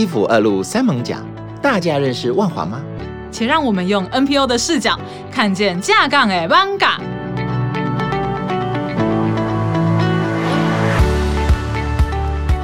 一府二路三艋甲，大家认识万华吗？且让我们用 NPO 的视角看见正港的艋舺。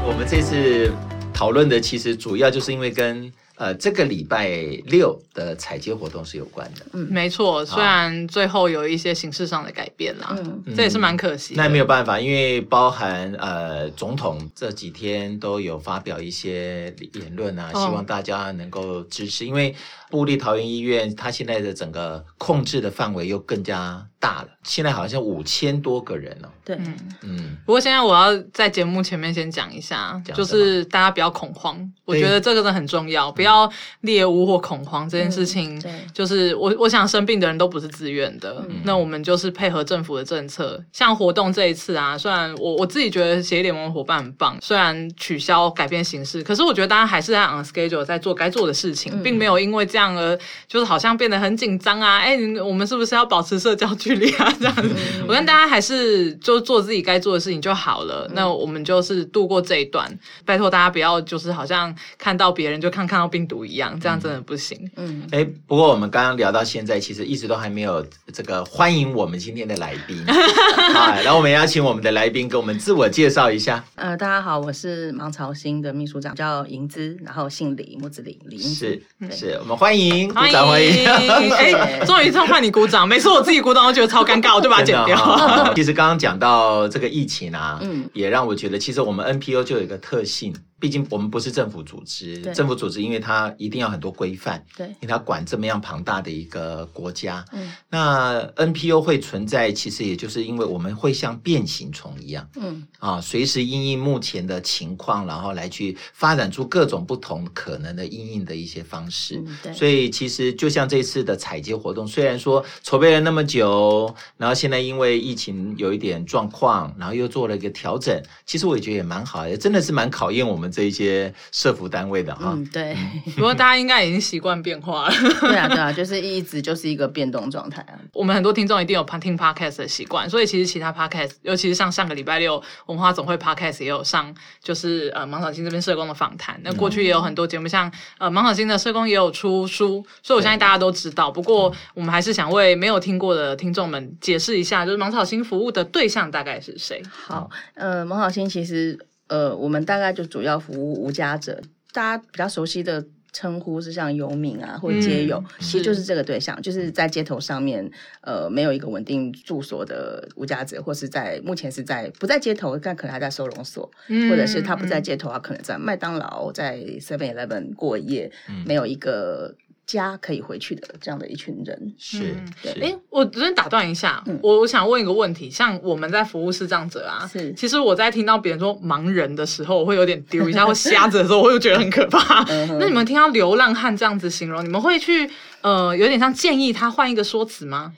我们这次讨论的其实主要就是因为跟。呃，这个礼拜六的采街活动是有关的。嗯，没错，虽然最后有一些形式上的改变啦，嗯，这也是蛮可惜的。那没有办法，因为包含呃，总统这几天都有发表一些言论啊，希望大家能够支持，哦、因为。布利桃园医院，它现在的整个控制的范围又更加大了。现在好像五千多个人了。对，嗯嗯。不过现在我要在节目前面先讲一下，就是大家不要恐慌。我觉得这个真的很重要，不要猎物或恐慌这件事情。对，就是我我想生病的人都不是自愿的，那我们就是配合政府的政策。像活动这一次啊，虽然我我自己觉得协力联盟伙伴很棒，虽然取消改变形式，可是我觉得大家还是在 on schedule 在做该做的事情，并没有因为这样。这样呃，就是好像变得很紧张啊！哎，我们是不是要保持社交距离啊？这样子，嗯、我跟大家还是就做自己该做的事情就好了。嗯、那我们就是度过这一段，拜托大家不要就是好像看到别人就看看到病毒一样，这样真的不行。嗯，哎，不过我们刚刚聊到现在，其实一直都还没有这个欢迎我们今天的来宾。好，然后我们邀请我们的来宾给我们自我介绍一下。呃，大家好，我是芒草新的秘书长，叫银姿，然后姓李，木子李，李英。是是，我们欢迎。鼓掌欢迎！哎，终于换你鼓掌，每次我自己鼓掌，我觉得超尴尬，我就把它剪掉。其实刚刚讲到这个疫情啊，嗯，也让我觉得，其实我们 NPO 就有一个特性。毕竟我们不是政府组织，政府组织因为它一定要很多规范，对，因为它管这么样庞大的一个国家，嗯，那 NPO 会存在，其实也就是因为我们会像变形虫一样，嗯，啊，随时因应目前的情况，然后来去发展出各种不同可能的因应的一些方式，嗯，对，所以其实就像这次的采街活动，虽然说筹备了那么久，然后现在因为疫情有一点状况，然后又做了一个调整，其实我也觉得也蛮好的，真的是蛮考验我们。这一些社服单位的哈，嗯，对，不过大家应该已经习惯变化了，对啊，对啊，就是一直就是一个变动状态啊。我们很多听众一定有听 podcast 的习惯，所以其实其他 podcast，尤其是像上个礼拜六文化总会 podcast 也有上，就是呃芒草心这边社工的访谈。那过去也有很多节目，像呃芒草心的社工也有出书，所以我相信大家都知道。不过我们还是想为没有听过的听众们解释一下，就是芒草心服务的对象大概是谁？好，呃，芒草心其实。呃，我们大概就主要服务无家者，大家比较熟悉的称呼是像游民啊，或街友，嗯、其实就是这个对象，就是在街头上面，呃，没有一个稳定住所的无家者，或是在目前是在不在街头，但可能还在收容所，嗯、或者是他不在街头，他可能在麦当劳、在 Seven Eleven 过夜，嗯、没有一个。家可以回去的这样的一群人是，对。哎，我这边打断一下，我我想问一个问题，像我们在服务视障者啊，是，其实我在听到别人说盲人的时候，我会有点丢一下；或瞎子的时候，我会觉得很可怕。那你们听到流浪汉这样子形容，你们会去呃，有点像建议他换一个说辞吗？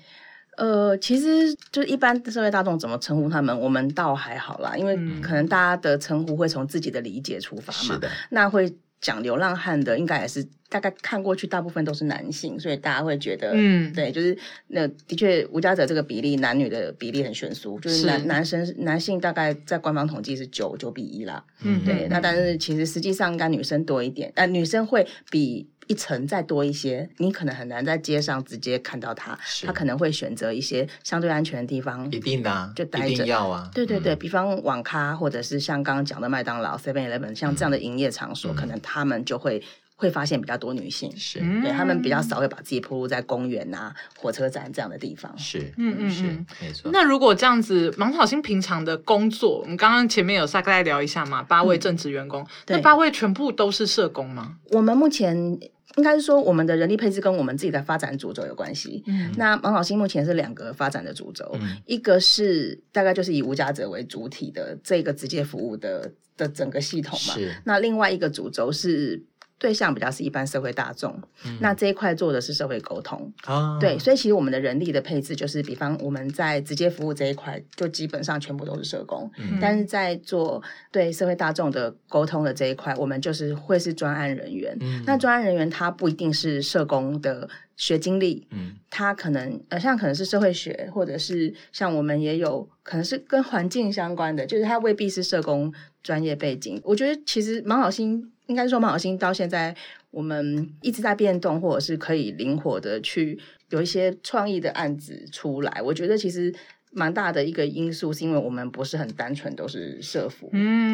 呃，其实就一般社会大众怎么称呼他们，我们倒还好啦，因为可能大家的称呼会从自己的理解出发嘛。是的，那会。讲流浪汉的应该也是大概看过去，大部分都是男性，所以大家会觉得，嗯，对，就是那的确无家者这个比例，男女的比例很悬殊，就是男是男生男性大概在官方统计是九九比一啦，嗯，对，那但是其实实际上应该女生多一点，但女生会比。一层再多一些，你可能很难在街上直接看到他，是他可能会选择一些相对安全的地方，一定的、啊，就待着。要啊，对对对，嗯、比方网咖或者是像刚刚讲的麦当劳、Seven Eleven 像这样的营业场所，嗯、可能他们就会会发现比较多女性，是对他们比较少会把自己暴露在公园啊、火车站这样的地方。是，嗯嗯是，没错。那如果这样子，芒草心平常的工作，我们刚刚前面有大概聊一下嘛，八位正职员工，嗯、那八位全部都是社工吗？我们目前。应该是说，我们的人力配置跟我们自己的发展主轴有关系。嗯，那芒老师目前是两个发展的主轴，嗯、一个是大概就是以无家者为主体的这个直接服务的的整个系统嘛。是。那另外一个主轴是。对象比较是一般社会大众，嗯、那这一块做的是社会沟通，啊、对，所以其实我们的人力的配置就是，比方我们在直接服务这一块，就基本上全部都是社工，嗯、但是在做对社会大众的沟通的这一块，我们就是会是专案人员。嗯、那专案人员他不一定是社工的学经历，嗯，他可能呃像可能是社会学，或者是像我们也有可能是跟环境相关的，就是他未必是社工专业背景。我觉得其实蛮好心。应该说芒草心到现在我们一直在变动，或者是可以灵活的去有一些创意的案子出来。我觉得其实蛮大的一个因素，是因为我们不是很单纯都是社服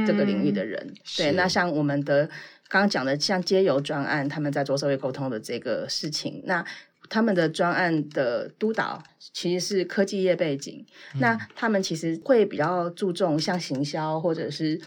这个领域的人。嗯、对，那像我们的刚刚讲的，像街游专案，他们在做社会沟通的这个事情，那。他们的专案的督导其实是科技业背景，嗯、那他们其实会比较注重像行销，或者是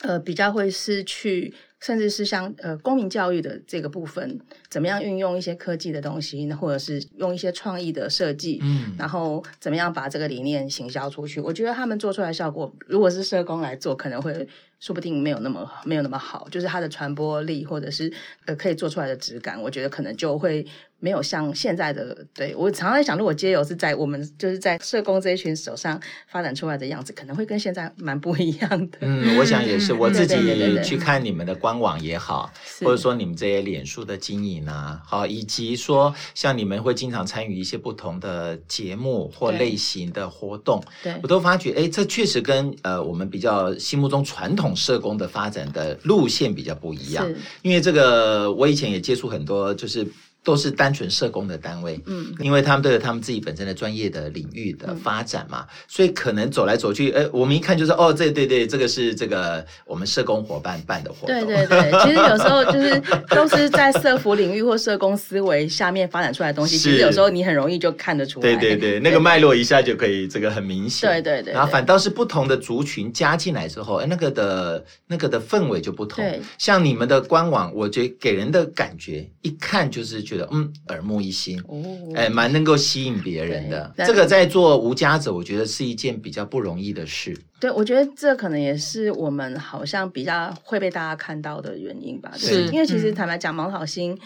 呃比较会是去，甚至是像呃公民教育的这个部分，怎么样运用一些科技的东西，或者是用一些创意的设计，嗯，然后怎么样把这个理念行销出去？我觉得他们做出来效果，如果是社工来做，可能会。说不定没有那么没有那么好，就是它的传播力或者是呃可以做出来的质感，我觉得可能就会没有像现在的。对，我常常在想，如果街友是在我们就是在社工这一群手上发展出来的样子，可能会跟现在蛮不一样的。嗯，我想也是，我自己去看你们的官网也好，或者说你们这些脸书的经营啊，好，以及说像你们会经常参与一些不同的节目或类型的活动，对，我都发觉，哎，这确实跟呃我们比较心目中传统。社工的发展的路线比较不一样，因为这个我以前也接触很多，就是。都是单纯社工的单位，嗯，因为他们都有他们自己本身的专业的领域的发展嘛，嗯、所以可能走来走去，哎，我们一看就是哦，这对对，这个是这个我们社工伙伴办的活动，对对对，其实有时候就是都是在社服领域或社工思维下面发展出来的东西，其实有时候你很容易就看得出来，对对对，那个脉络一下就可以这个很明显，对对对，然后反倒是不同的族群加进来之后，哎，那个的那个的氛围就不同，对，像你们的官网，我觉得给人的感觉一看就是觉得嗯，耳目一新，哦，哎，蛮能够吸引别人的。这个在做无家者，我觉得是一件比较不容易的事。对，我觉得这可能也是我们好像比较会被大家看到的原因吧。是，因为其实坦白讲，芒草心。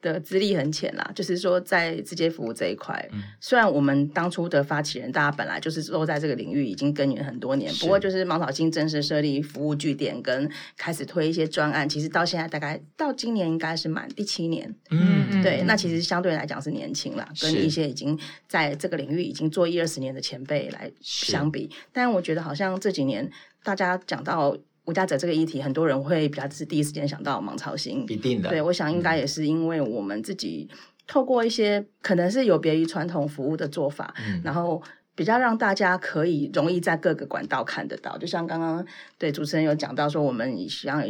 的资历很浅啦，就是说在直接服务这一块，嗯、虽然我们当初的发起人大家本来就是都在这个领域已经耕耘很多年，不过就是芒草心正式设立服务据点跟开始推一些专案，其实到现在大概到今年应该是满第七年，嗯，对，嗯、那其实相对来讲是年轻啦，跟一些已经在这个领域已经做一二十年的前辈来相比，但我觉得好像这几年大家讲到。无家者这个议题，很多人会比较是第一时间想到盲操心，一定的。对，我想应该也是因为我们自己透过一些可能是有别于传统服务的做法，嗯、然后。比较让大家可以容易在各个管道看得到，就像刚刚对主持人有讲到说，我们像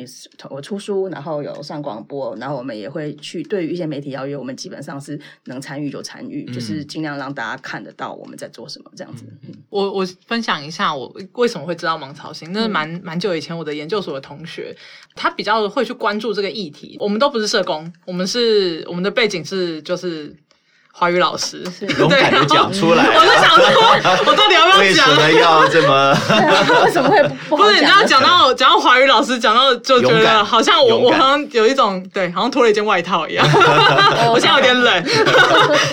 我出书，然后有上广播，然后我们也会去对于一些媒体邀约，我们基本上是能参与就参与，嗯、就是尽量让大家看得到我们在做什么这样子。嗯、我我分享一下我为什么会知道芒草心，那是蛮蛮久以前我的研究所的同学，他比较会去关注这个议题。我们都不是社工，我们是我们的背景是就是。华语老师 勇敢的讲出来，我就想说，我到底要不要讲？为什么要这么？为什么会不？不是你刚刚讲到讲到华语老师，讲到就觉得好像我我好像有一种对，好像脱了一件外套一样。我现在有点冷。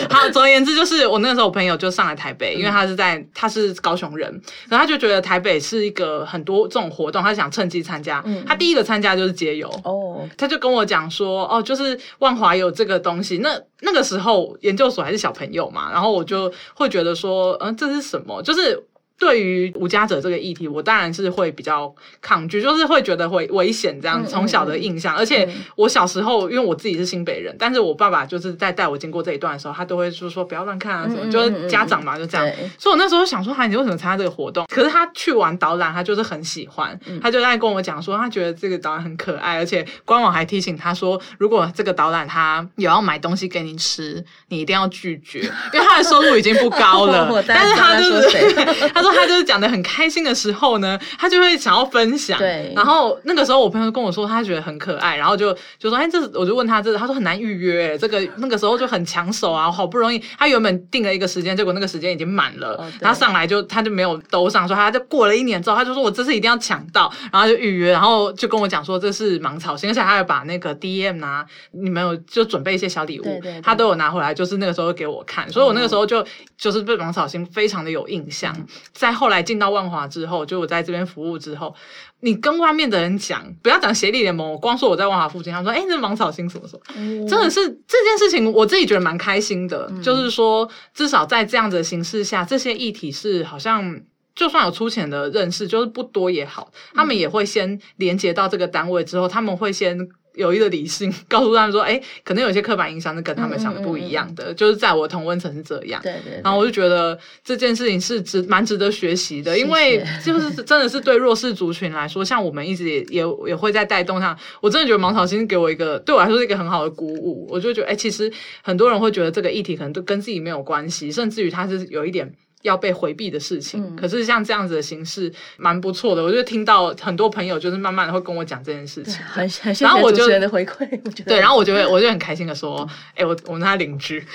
好，总而言之，就是我那个时候我朋友就上来台北，因为他是在他是高雄人，然后他就觉得台北是一个很多这种活动，他想趁机参加。他第一个参加就是街游哦，他就跟我讲说哦，就是万华有这个东西。那那个时候研究所。还是小朋友嘛，然后我就会觉得说，嗯，这是什么？就是。对于无家者这个议题，我当然是会比较抗拒，就是会觉得会危险这样。从小的印象，而且我小时候，因为我自己是新北人，但是我爸爸就是在带我经过这一段的时候，他都会说说不要乱看啊什么，就是家长嘛就这样。所以我那时候想说，哈，你为什么参加这个活动？可是他去完导览，他就是很喜欢，他就在跟我讲说，他觉得这个导览很可爱，而且官网还提醒他说，如果这个导览他有要买东西给你吃，你一定要拒绝，因为他的收入已经不高了。但是他就是 他。说他就是讲的很开心的时候呢，他就会想要分享。对，然后那个时候我朋友跟我说，他觉得很可爱，然后就就说：“哎，这我就问他这，他说很难预约，这个那个时候就很抢手啊，好不容易他原本定了一个时间，结果那个时间已经满了，哦、他上来就他就没有兜上，说他就过了一年之后，他就说我这次一定要抢到，然后就预约，然后就跟我讲说这是芒草心，而且他还把那个 DM 拿，你们有就准备一些小礼物，对对对，他都有拿回来，就是那个时候给我看，所以我那个时候就、嗯、就是对芒草心非常的有印象。嗯再后来进到万华之后，就我在这边服务之后，你跟外面的人讲，不要讲协力联盟，我光说我在万华附近，他说：“哎，这芒草心什么什么，嗯、真的是这件事情，我自己觉得蛮开心的。嗯、就是说，至少在这样子的形式下，这些议题是好像就算有粗浅的认识，就是不多也好，他们也会先连接到这个单位之后，他们会先。有一个理性告诉他们说，哎，可能有些刻板印象是跟他们想的不一样的，嗯嗯嗯、就是在我同温层是这样。对，对对。然后我就觉得这件事情是值蛮值得学习的，因为 就是真的是对弱势族群来说，像我们一直也也也会在带动上。我真的觉得芒草心给我一个对我来说是一个很好的鼓舞。我就觉得，哎，其实很多人会觉得这个议题可能都跟自己没有关系，甚至于他是有一点。要被回避的事情，嗯、可是像这样子的形式蛮不错的。我就听到很多朋友就是慢慢的会跟我讲这件事情，很很谢谢主持人的回馈。对，然后我就会我就很开心的说，哎、欸，我我们他邻居，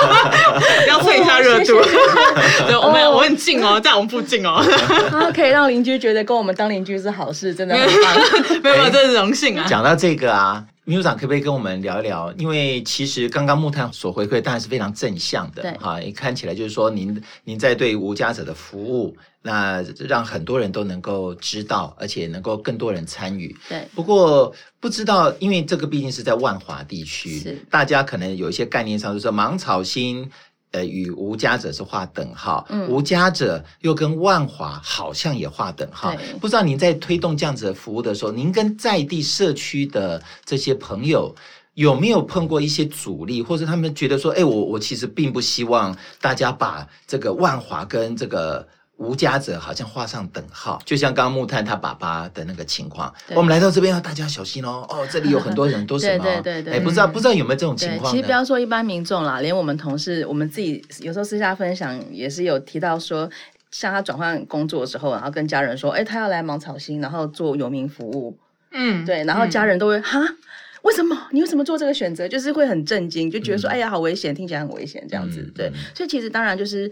要蹭一下热度。对，我们我很近哦，在我们附近哦。他可以让邻居觉得跟我们当邻居是好事，真的很棒。没有，没有，这是荣幸啊。讲到这个啊。秘书长可不可以跟我们聊一聊？因为其实刚刚木炭所回馈当然是非常正向的，哈，也看起来就是说您您在对无家者的服务，那让很多人都能够知道，而且能够更多人参与。对，不过不知道，因为这个毕竟是在万华地区，是大家可能有一些概念上就是芒草心。呃，与无家者是划等号，嗯、无家者又跟万华好像也划等号。不知道您在推动这样子的服务的时候，您跟在地社区的这些朋友有没有碰过一些阻力，或者他们觉得说，哎，我我其实并不希望大家把这个万华跟这个。无家者好像画上等号，就像刚刚木炭他爸爸的那个情况。我们来到这边要大家小心哦。哦，这里有很多人都什么？对对对不知道不知道有没有这种情况？其实不要说一般民众啦，连我们同事，我们自己有时候私下分享也是有提到说，像他转换工作的时候，然后跟家人说，哎，他要来芒草星，然后做游民服务。嗯，对，然后家人都会哈。嗯为什么？你为什么做这个选择？就是会很震惊，就觉得说，嗯、哎呀，好危险，听起来很危险，这样子。嗯、对，所以其实当然就是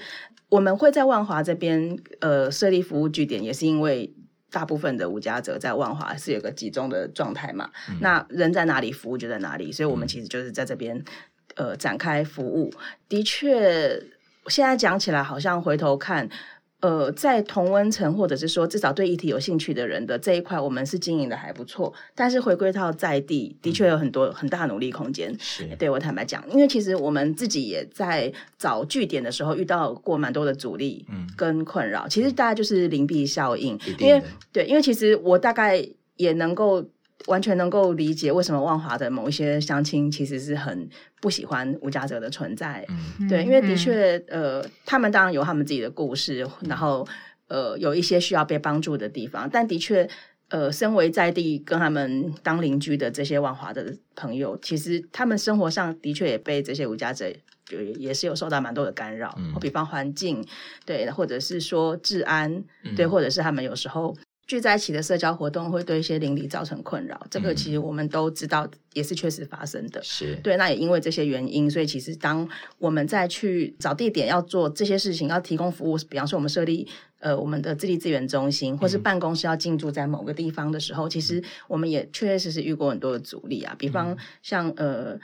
我们会在万华这边呃设立服务据点，也是因为大部分的无家者在万华是有个集中的状态嘛。嗯、那人在哪里，服务就在哪里，所以我们其实就是在这边呃展开服务。的确，现在讲起来好像回头看。呃，在同温层或者是说至少对议题有兴趣的人的这一块，我们是经营的还不错。但是回归到在地，的确有很多很大努力空间。是，对我坦白讲，因为其实我们自己也在找据点的时候遇到过蛮多的阻力嗯跟困扰。嗯、其实大家就是邻避效应，因为对，因为其实我大概也能够。完全能够理解为什么万华的某一些乡亲其实是很不喜欢无家者的存在，嗯、对，因为的确，呃，他们当然有他们自己的故事，然后呃，有一些需要被帮助的地方，但的确，呃，身为在地跟他们当邻居的这些万华的朋友，其实他们生活上的确也被这些无家者就也是有受到蛮多的干扰，嗯、比方环境，对，或者是说治安，对，或者是他们有时候。聚在一起的社交活动会对一些邻里造成困扰，这个其实我们都知道，也是确实发生的。是对，那也因为这些原因，所以其实当我们再去找地点要做这些事情，要提供服务，比方说我们设立呃我们的智力资源中心，或是办公室要进驻在某个地方的时候，嗯、其实我们也确确实实遇过很多的阻力啊，比方像呃。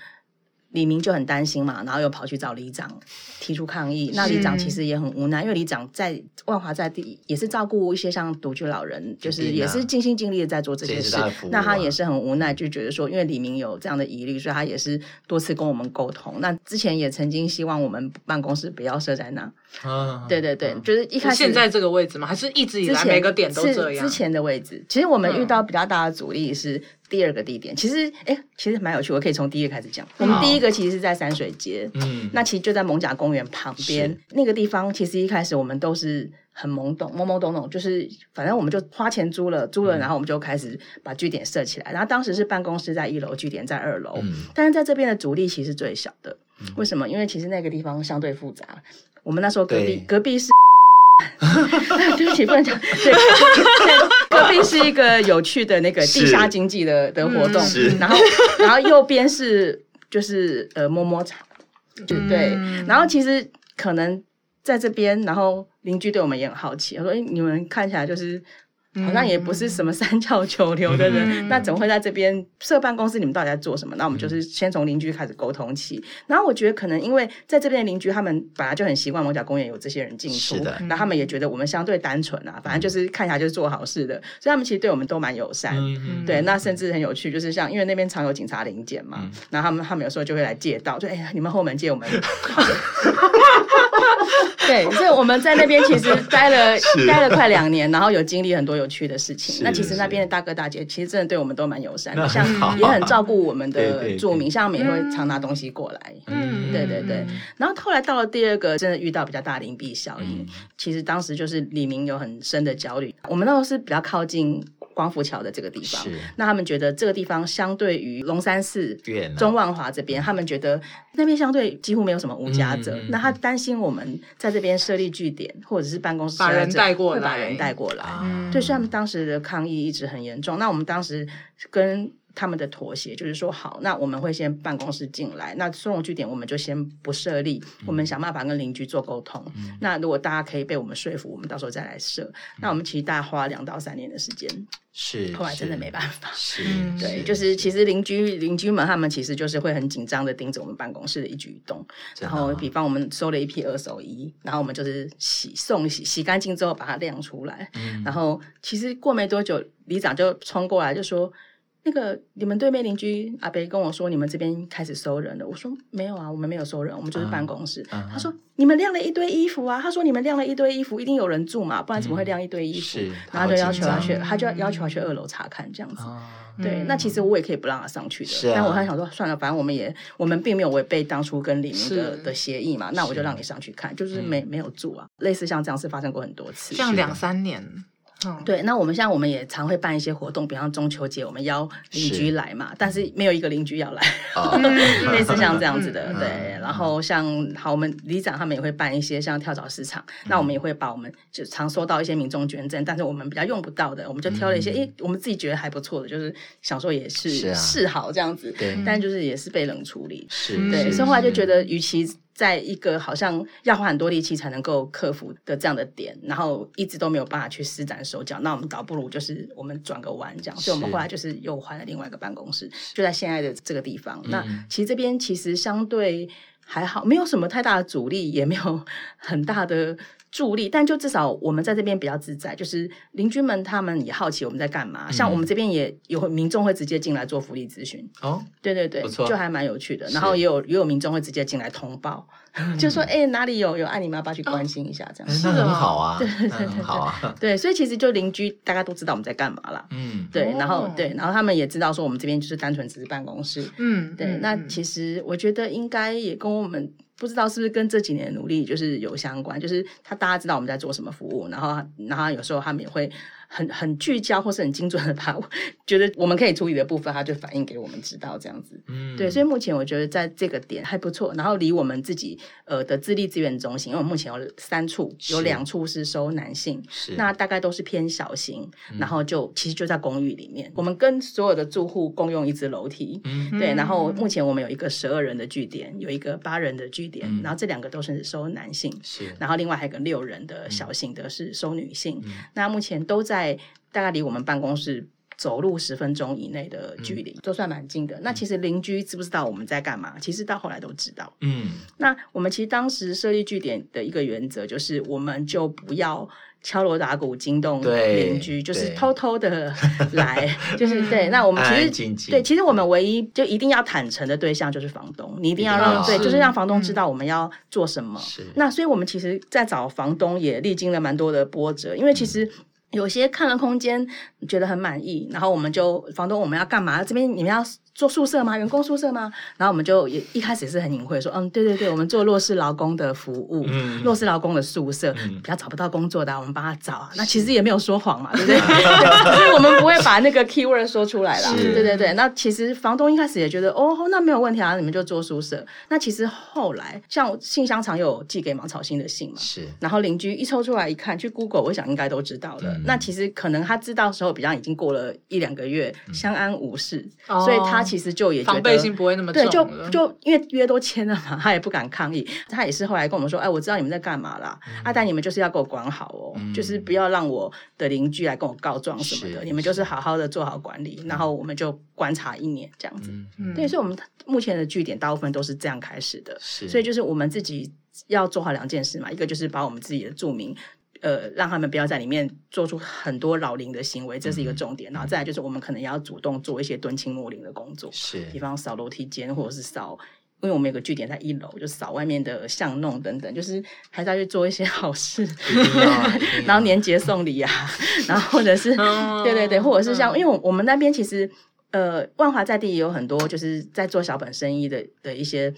里民就很担心嘛，然后又跑去找里长提出抗议。那里长其实也很无奈，因为里长在万华在地也是照顾一些像独居老人，就是也是尽心尽力的在做这些事。啊、那他也是很无奈，就觉得说，因为李明有这样的疑虑，所以他也是多次跟我们沟通。那之前也曾经希望我们办公室不要设在那。啊，对对对，啊、就是一开始现在这个位置吗？还是一直以来每个点都这样？之前的位置，其实我们遇到比较大的阻力是。第二个地点，其实哎，其实蛮有趣，我可以从第一个开始讲。我们第一个其实是在山水街，嗯，那其实就在蒙贾公园旁边那个地方。其实一开始我们都是很懵懂、懵懵懂懂，就是反正我们就花钱租了，租了，然后我们就开始把据点设起来。然后当时是办公室在一楼，据点在二楼，嗯，但是在这边的阻力其实最小的。为什么？因为其实那个地方相对复杂。我们那时候隔壁隔壁是。对不起，不能讲。对，隔壁是一个有趣的那个地下经济的的活动，然后然后右边是就是呃摸摸茶，就对。然后其实可能在这边，然后邻居对我们也很好奇，他说：“哎，你们看起来就是。”好像也不是什么三教九流的人，嗯、那怎么会在这边设办公室？你们到底在做什么？那我们就是先从邻居开始沟通起。然后我觉得可能因为在这边的邻居，他们本来就很习惯艋舺公园有这些人进出，的然后他们也觉得我们相对单纯啊，反正就是看起来就是做好事的，所以他们其实对我们都蛮友善。嗯、对，那甚至很有趣，就是像因为那边常有警察临检嘛，嗯、然后他们他们有时候就会来借道，就哎呀，你们后门借我们。对，所以我们在那边其实待了待了快两年，然后有经历很多很多有趣的事情。那其实那边的大哥大姐其实真的对我们都蛮友善的，像也很照顾我们的住民，像我们也会常拿东西过来。嗯，对对对。然后后来到了第二个，真的遇到比较大的邻避效应。其实当时就是李明有很深的焦虑，我们那时候是比较靠近。光复桥的这个地方，那他们觉得这个地方相对于龙山寺、中万华这边，他们觉得那边相对几乎没有什么无家者。那他担心我们在这边设立据点或者是办公室，把人带过来，把人带过来。对，所以他们当时的抗议一直很严重。那我们当时跟他们的妥协就是说，好，那我们会先办公室进来，那收容据点我们就先不设立，我们想办法跟邻居做沟通。那如果大家可以被我们说服，我们到时候再来设。那我们其实大概花两到三年的时间。是，后来真的没办法。是，对，就是其实邻居邻居们他们其实就是会很紧张的盯着我们办公室的一举一动。然后，比方我们收了一批二手衣，然后我们就是洗送洗洗干净之后把它晾出来。然后其实过没多久，里长就冲过来就说。那个你们对面邻居阿伯跟我说，你们这边开始收人了。我说没有啊，我们没有收人，我们就是办公室。Uh, uh. 他说你们晾了一堆衣服啊，他说你们晾了一堆衣服，一定有人住嘛，不然怎么会晾一堆衣服？嗯、然后就要求他去，他就要要求他去二楼查看这样子。Uh, 对，嗯、那其实我也可以不让他上去的，啊、但我还想说算了，反正我们也我们并没有违背当初跟李明的是的协议嘛，那我就让你上去看，就是没没有住啊，类似像这样是发生过很多次，像两三年。对，那我们像我们也常会办一些活动，比方中秋节，我们邀邻居来嘛，但是没有一个邻居要来，类似像这样子的。对，然后像好，我们里长他们也会办一些像跳蚤市场，那我们也会把我们就常收到一些民众捐赠，但是我们比较用不到的，我们就挑了一些，诶，我们自己觉得还不错的，就是想说也是示好这样子，对，但就是也是被冷处理，是对，所以后来就觉得与其。在一个好像要花很多力气才能够克服的这样的点，然后一直都没有办法去施展手脚，那我们倒不如就是我们转个弯这样，所以我们后来就是又换了另外一个办公室，就在现在的这个地方。嗯、那其实这边其实相对还好，没有什么太大的阻力，也没有很大的。助力，但就至少我们在这边比较自在，就是邻居们他们也好奇我们在干嘛。嗯、像我们这边也有民众会直接进来做福利咨询哦，对对对，不错，就还蛮有趣的。然后也有也有民众会直接进来通报，嗯、就说哎、欸、哪里有有爱你们要不要去关心一下这样，是很好啊，对对对好啊，对，所以其实就邻居大家都知道我们在干嘛啦，嗯，对，然后对，然后他们也知道说我们这边就是单纯只是办公室，嗯，对，嗯、那其实我觉得应该也跟我们。不知道是不是跟这几年的努力就是有相关，就是他大家知道我们在做什么服务，然后然后有时候他们也会。很很聚焦或是很精准的把我觉得我们可以处理的部分，他就反映给我们知道这样子。嗯，对，所以目前我觉得在这个点还不错。然后离我们自己呃的自立资源中心，因为我们目前有三处，有两处是收男性，是那大概都是偏小型，然后就其实就在公寓里面，我们跟所有的住户共用一只楼梯。嗯，对。然后目前我们有一个十二人的据点，有一个八人的据点，然后这两个都是收男性，是。然后另外还有个六人的小型的是收女性。那目前都在。在大概离我们办公室走路十分钟以内的距离，都算蛮近的。那其实邻居知不知道我们在干嘛？其实到后来都知道。嗯，那我们其实当时设立据点的一个原则就是，我们就不要敲锣打鼓惊动邻居，就是偷偷的来，就是对。那我们其实对，其实我们唯一就一定要坦诚的对象就是房东，你一定要让对，就是让房东知道我们要做什么。那所以我们其实，在找房东也历经了蛮多的波折，因为其实。有些看了空间觉得很满意，然后我们就房东我们要干嘛？这边你们要。做宿舍吗？员工宿舍吗？然后我们就也一开始也是很隐晦说，嗯，对对对，我们做弱势劳工的服务，嗯、弱势劳工的宿舍，嗯、比较找不到工作的，我们帮他找啊。那其实也没有说谎嘛，对不对？所以我们不会把那个 keyword 说出来啦。是对对对。那其实房东一开始也觉得，哦，那没有问题啊，你们就做宿舍。那其实后来，像信箱常有寄给芒草心的信嘛，是。然后邻居一抽出来一看，去 Google，我想应该都知道了。嗯、那其实可能他知道的时候，比较已经过了一两个月，相安无事，嗯、所以他。其实就也觉得防备心不会那么重，对，就就因为约都签了嘛，他也不敢抗议。他也是后来跟我们说，哎，我知道你们在干嘛啦，阿但你们就是要给我管好哦，就是不要让我的邻居来跟我告状什么的，你们就是好好的做好管理，然后我们就观察一年这样子。嗯。对，所以我们目前的据点大部分都是这样开始的，所以就是我们自己要做好两件事嘛，一个就是把我们自己的住民。呃，让他们不要在里面做出很多扰邻的行为，这是一个重点。嗯、然后再来就是，我们可能也要主动做一些敦亲睦邻的工作，是，比方扫楼梯间或者是扫因为我们有个据点在一楼，就扫外面的巷弄等等，就是还是要去做一些好事，然后年节送礼啊，然后或者是对对对，或者是像，因为我我们那边其实呃万华在地也有很多就是在做小本生意的的一些。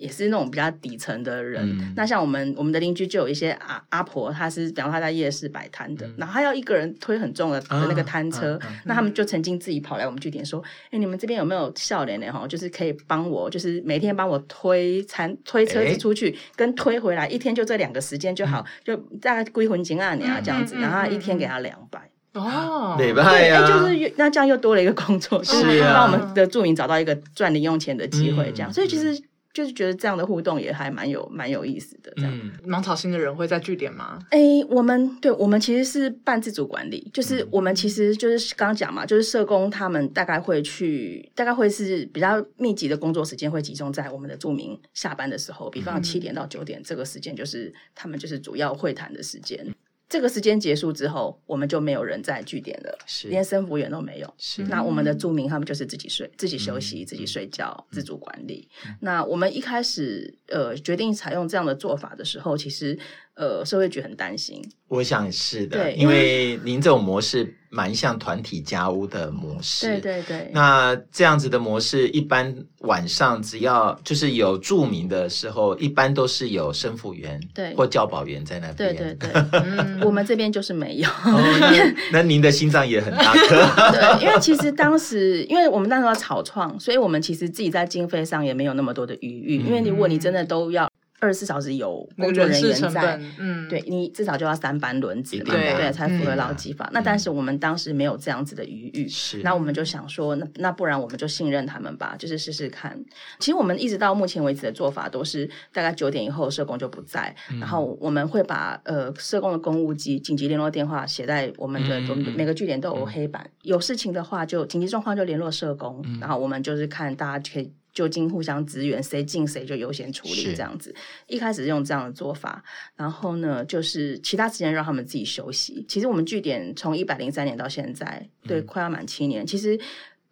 也是那种比较底层的人，嗯、那像我们我们的邻居就有一些阿阿婆，她是比方她在夜市摆摊的，嗯、然后她要一个人推很重的的那个摊车，啊啊啊、那他们就曾经自己跑来我们据点说，哎、嗯，你们这边有没有笑脸的哈，就是可以帮我，就是每天帮我推餐推车子出去，欸、跟推回来，一天就这两个时间就好，嗯、就大概归魂金二年啊这样子，嗯嗯嗯、然后一天给他两百。哦，对吧？哎，就是那这样又多了一个工作，就是帮我们的住民找到一个赚零用钱的机会，这样，所以其实。就是觉得这样的互动也还蛮有蛮有意思的，这样。嗯，芒草心的人会在据点吗？哎，我们对，我们其实是半自主管理，就是我们其实就是刚刚讲嘛，就是社工他们大概会去，大概会是比较密集的工作时间会集中在我们的住民下班的时候，比方七点到九点这个时间，就是他们就是主要会谈的时间。这个时间结束之后，我们就没有人在据点了，是连生服员都没有。是那我们的住民他们就是自己睡、自己休息、嗯、自己睡觉、嗯、自主管理。嗯、那我们一开始呃决定采用这样的做法的时候，其实。呃，社会局很担心，我想是的，对，因为您这种模式蛮像团体家屋的模式，对对对。那这样子的模式，一般晚上只要就是有著名的时候，一般都是有生辅员对或教保员在那边，对对 对。嗯，我们这边就是没有。哦，那 那您的心脏也很大颗。对，因为其实当时，因为我们那时候要草创，所以我们其实自己在经费上也没有那么多的余裕，嗯，因为如果你真的都要。二十四小时有工作人员在，嗯，对，你至少就要三班轮值嘛，对，对，才符合劳基法。嗯、那但是我们当时没有这样子的余裕，是，那我们就想说，那那不然我们就信任他们吧，就是试试看。其实我们一直到目前为止的做法都是，大概九点以后社工就不在，嗯、然后我们会把呃社工的公务机、紧急联络电话写在我们的、嗯、每个据点都有黑板，嗯、有事情的话就紧急状况就联络社工，嗯、然后我们就是看大家可以。就近互相支援，谁近谁就优先处理这样子。一开始用这样的做法，然后呢，就是其他时间让他们自己休息。其实我们据点从一百零三年到现在，对，快要满七年。嗯、其实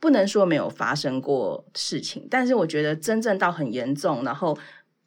不能说没有发生过事情，但是我觉得真正到很严重，然后。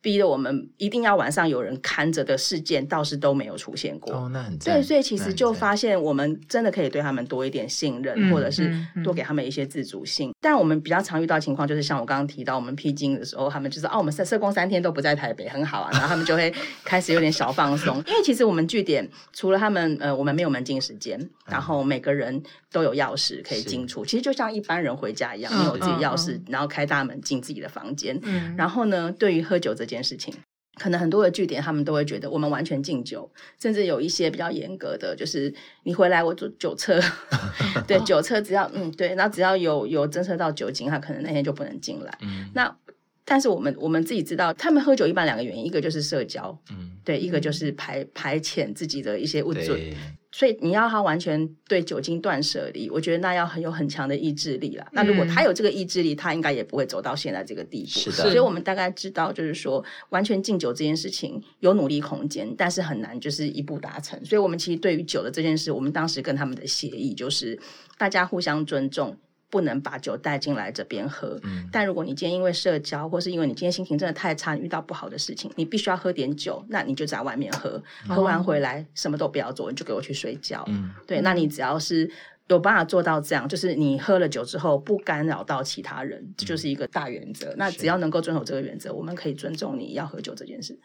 逼得我们一定要晚上有人看着的事件倒是都没有出现过。哦，那很对，所以其实就发现我们真的可以对他们多一点信任，嗯、或者是多给他们一些自主性。嗯嗯、但我们比较常遇到的情况就是像我刚刚提到，我们批经的时候，他们就是哦，我们社社工三天都不在台北，很好啊，然后他们就会 开始有点小放松，因为其实我们据点除了他们呃，我们没有门禁时间，然后每个人都有钥匙可以进出，其实就像一般人回家一样，你有自己钥匙，嗯、然后开大门进自己的房间。嗯，然后呢，对于喝酒这件事情，可能很多的据点他们都会觉得我们完全禁酒，甚至有一些比较严格的，就是你回来我做酒测，对酒测只要嗯对，然后只要有有侦测到酒精，他可能那天就不能进来。嗯，那但是我们我们自己知道，他们喝酒一般两个原因，一个就是社交，嗯，对，一个就是排排遣自己的一些物质。所以你要他完全对酒精断舍离，我觉得那要很有很强的意志力啦。嗯、那如果他有这个意志力，他应该也不会走到现在这个地步。是的。所以我们大概知道，就是说完全禁酒这件事情有努力空间，但是很难就是一步达成。所以我们其实对于酒的这件事，我们当时跟他们的协议就是大家互相尊重。不能把酒带进来这边喝。嗯，但如果你今天因为社交，或是因为你今天心情真的太差，遇到不好的事情，你必须要喝点酒，那你就在外面喝，喝完回来什么都不要做，你就给我去睡觉。嗯，对，那你只要是有办法做到这样，就是你喝了酒之后不干扰到其他人，这就是一个大原则。那只要能够遵守这个原则，我们可以尊重你要喝酒这件事。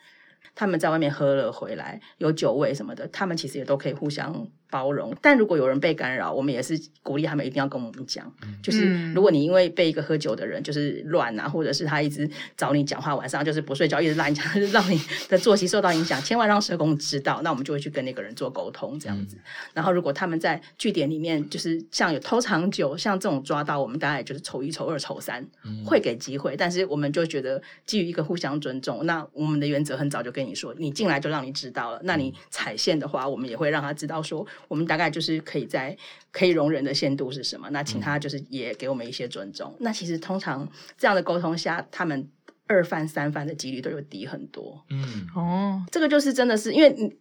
他们在外面喝了回来有酒味什么的，他们其实也都可以互相包容。但如果有人被干扰，我们也是鼓励他们一定要跟我们讲。嗯、就是如果你因为被一个喝酒的人就是乱啊，或者是他一直找你讲话，晚上就是不睡觉，一直让你讲，让你的作息受到影响，千万让社工知道。那我们就会去跟那个人做沟通，这样子。嗯、然后如果他们在据点里面，就是像有偷藏酒，像这种抓到，我们大概就是抽一、抽二、抽三，嗯、会给机会。但是我们就觉得基于一个互相尊重，那我们的原则很早就跟你说，你进来就让你知道了。那你踩线的话，我们也会让他知道说，我们大概就是可以在可以容忍的限度是什么。那请他就是也给我们一些尊重。嗯、那其实通常这样的沟通下，他们二犯三犯的几率都有低很多。嗯，哦，这个就是真的是因为你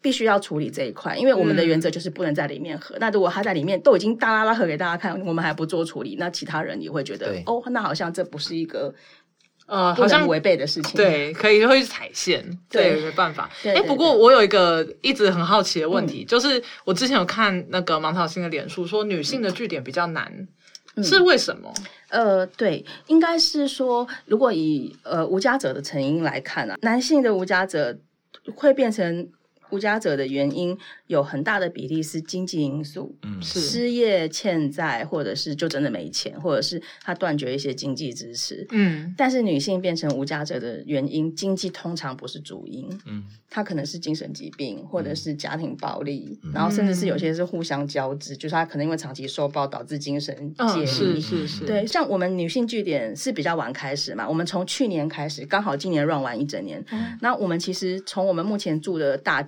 必须要处理这一块，因为我们的原则就是不能在里面喝。嗯、那如果他在里面都已经大拉拉喝给大家看，我们还不做处理，那其他人也会觉得哦，那好像这不是一个。呃，好像违背的事情，对，可以会去踩线，对，没办法。哎，不过我有一个一直很好奇的问题，就是我之前有看那个芒草心的脸书，说女性的据点比较难，是为什么？呃，对，应该是说，如果以呃无家者的成因来看啊，男性的无家者会变成。无家者的原因有很大的比例是经济因素，嗯，是失业、欠债，或者是就真的没钱，或者是他断绝一些经济支持，嗯。但是女性变成无家者的原因，经济通常不是主因，嗯，她可能是精神疾病，或者是家庭暴力，嗯、然后甚至是有些是互相交织，嗯、就是她可能因为长期受暴导致精神解离，是是是，对。像我们女性据点是比较晚开始嘛，我们从去年开始，刚好今年 run 完一整年，嗯、那我们其实从我们目前住的大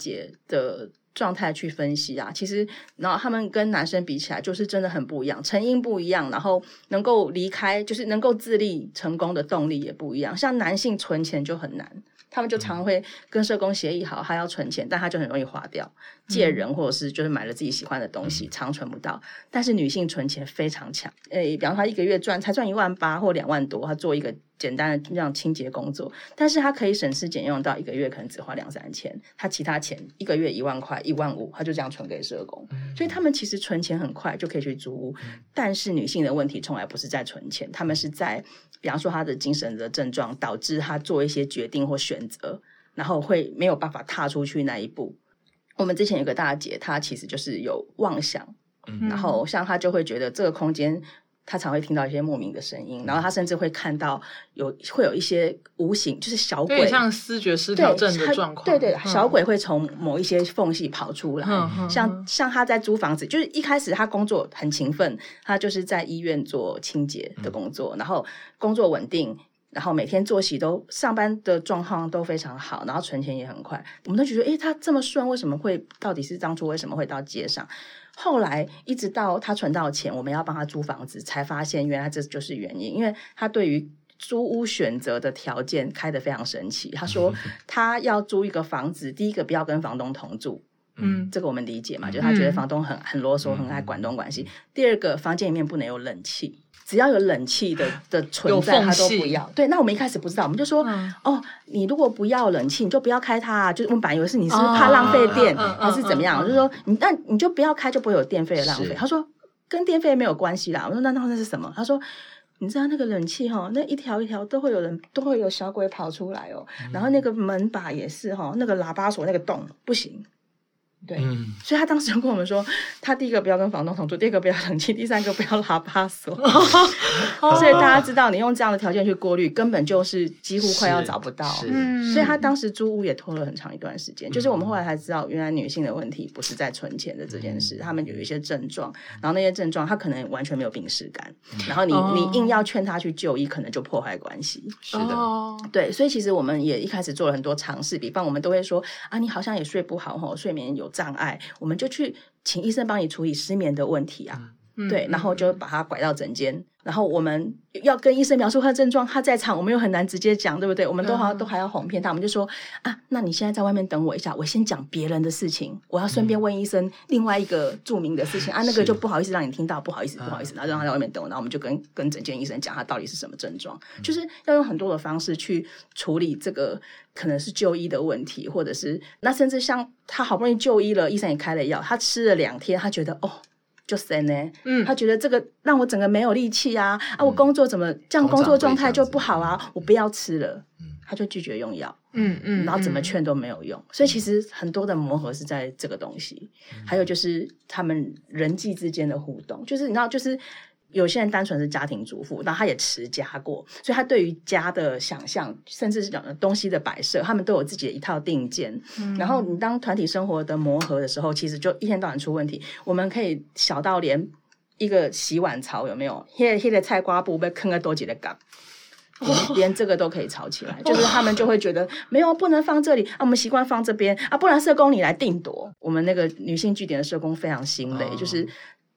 的状态去分析啊，其实然后他们跟男生比起来，就是真的很不一样，成因不一样，然后能够离开，就是能够自立成功的动力也不一样。像男性存钱就很难。他们就常会跟社工协议好，他要存钱，但他就很容易花掉，借人或者是就是买了自己喜欢的东西，常存不到。但是女性存钱非常强，诶，比方说她一个月赚才赚一万八或两万多，她做一个简单的这样清洁工作，但是她可以省吃俭用到一个月可能只花两三千，她其他钱一个月一万块、一万五，她就这样存给社工。所以他们其实存钱很快就可以去租屋，但是女性的问题从来不是在存钱，他们是在。比方说，他的精神的症状导致他做一些决定或选择，然后会没有办法踏出去那一步。我们之前有个大姐，她其实就是有妄想，嗯、然后像她就会觉得这个空间，她常会听到一些莫名的声音，然后他甚至会看到有会有一些无形，就是小鬼，像思觉失调症的状况。对对，嗯、小鬼会从某一些缝隙跑出来。嗯、像像他在租房子，就是一开始他工作很勤奋，他就是在医院做清洁的工作，嗯、然后。工作稳定，然后每天作息都上班的状况都非常好，然后存钱也很快。我们都觉得，诶，他这么顺，为什么会？到底是当初为什么会到街上？后来一直到他存到钱，我们要帮他租房子，才发现原来这就是原因。因为他对于租屋选择的条件开得非常神奇。他说 他要租一个房子，第一个不要跟房东同住，嗯，这个我们理解嘛，就是他觉得房东很很啰嗦，很爱管东管西。第二个，房间里面不能有冷气。只要有冷气的 的存在，他都不要。对，那我们一开始不知道，我们就说，嗯、哦，你如果不要冷气，你就不要开它啊。就是我们本来以为是你是不是怕浪费电，哦、还是怎么样？我就说，你那你就不要开，就不会有电费的浪费。他说跟电费没有关系啦。我说那那那是什么？他说你知道那个冷气哈，那一条一条都会有人都会有小鬼跑出来哦。嗯、然后那个门把也是哈，那个喇叭锁那个洞不行。对，嗯、所以他当时就跟我们说，他第一个不要跟房东同住，第二个不要冷气，第三个不要喇叭锁。所以大家知道，你用这样的条件去过滤，根本就是几乎快要找不到。是，所以他当时租屋也拖了很长一段时间。就是我们后来才知道，原来女性的问题不是在存钱的这件事，他们有一些症状，然后那些症状她可能完全没有病史感，然后你你硬要劝她去就医，可能就破坏关系。是的，对，所以其实我们也一开始做了很多尝试，比方我们都会说啊，你好像也睡不好吼，睡眠有。障碍，我们就去请医生帮你处理失眠的问题啊，对，然后就把他拐到诊间。然后我们要跟医生描述他的症状，他在场，我们又很难直接讲，对不对？我们都好像都还要哄骗他，我们就说啊，那你现在在外面等我一下，我先讲别人的事情，我要顺便问医生另外一个著名的事情、嗯、啊，那个就不好意思让你听到，不好意思，不好意思，然后让他在外面等我，然后我们就跟跟诊间医生讲他到底是什么症状，嗯、就是要用很多的方式去处理这个可能是就医的问题，或者是那甚至像他好不容易就医了，医生也开了药，他吃了两天，他觉得哦。就神呢，嗯，他觉得这个让我整个没有力气啊，嗯、啊，我工作怎么这样，工作状态就不好啊，我不要吃了，嗯、他就拒绝用药，嗯嗯，然后怎么劝都没有用，嗯、所以其实很多的磨合是在这个东西，嗯、还有就是他们人际之间的互动，就是你知道，就是。有些人单纯是家庭主妇，然后他也持家过，所以他对于家的想象，甚至是讲东西的摆设，他们都有自己的一套定见。嗯、然后你当团体生活的磨合的时候，其实就一天到晚出问题。我们可以小到连一个洗碗槽有没有，黑黑的菜瓜布被坑个多几的缸，连这个都可以吵起来。就是他们就会觉得没有不能放这里啊，我们习惯放这边啊，不然社工你来定夺。我们那个女性据点的社工非常心累，哦、就是。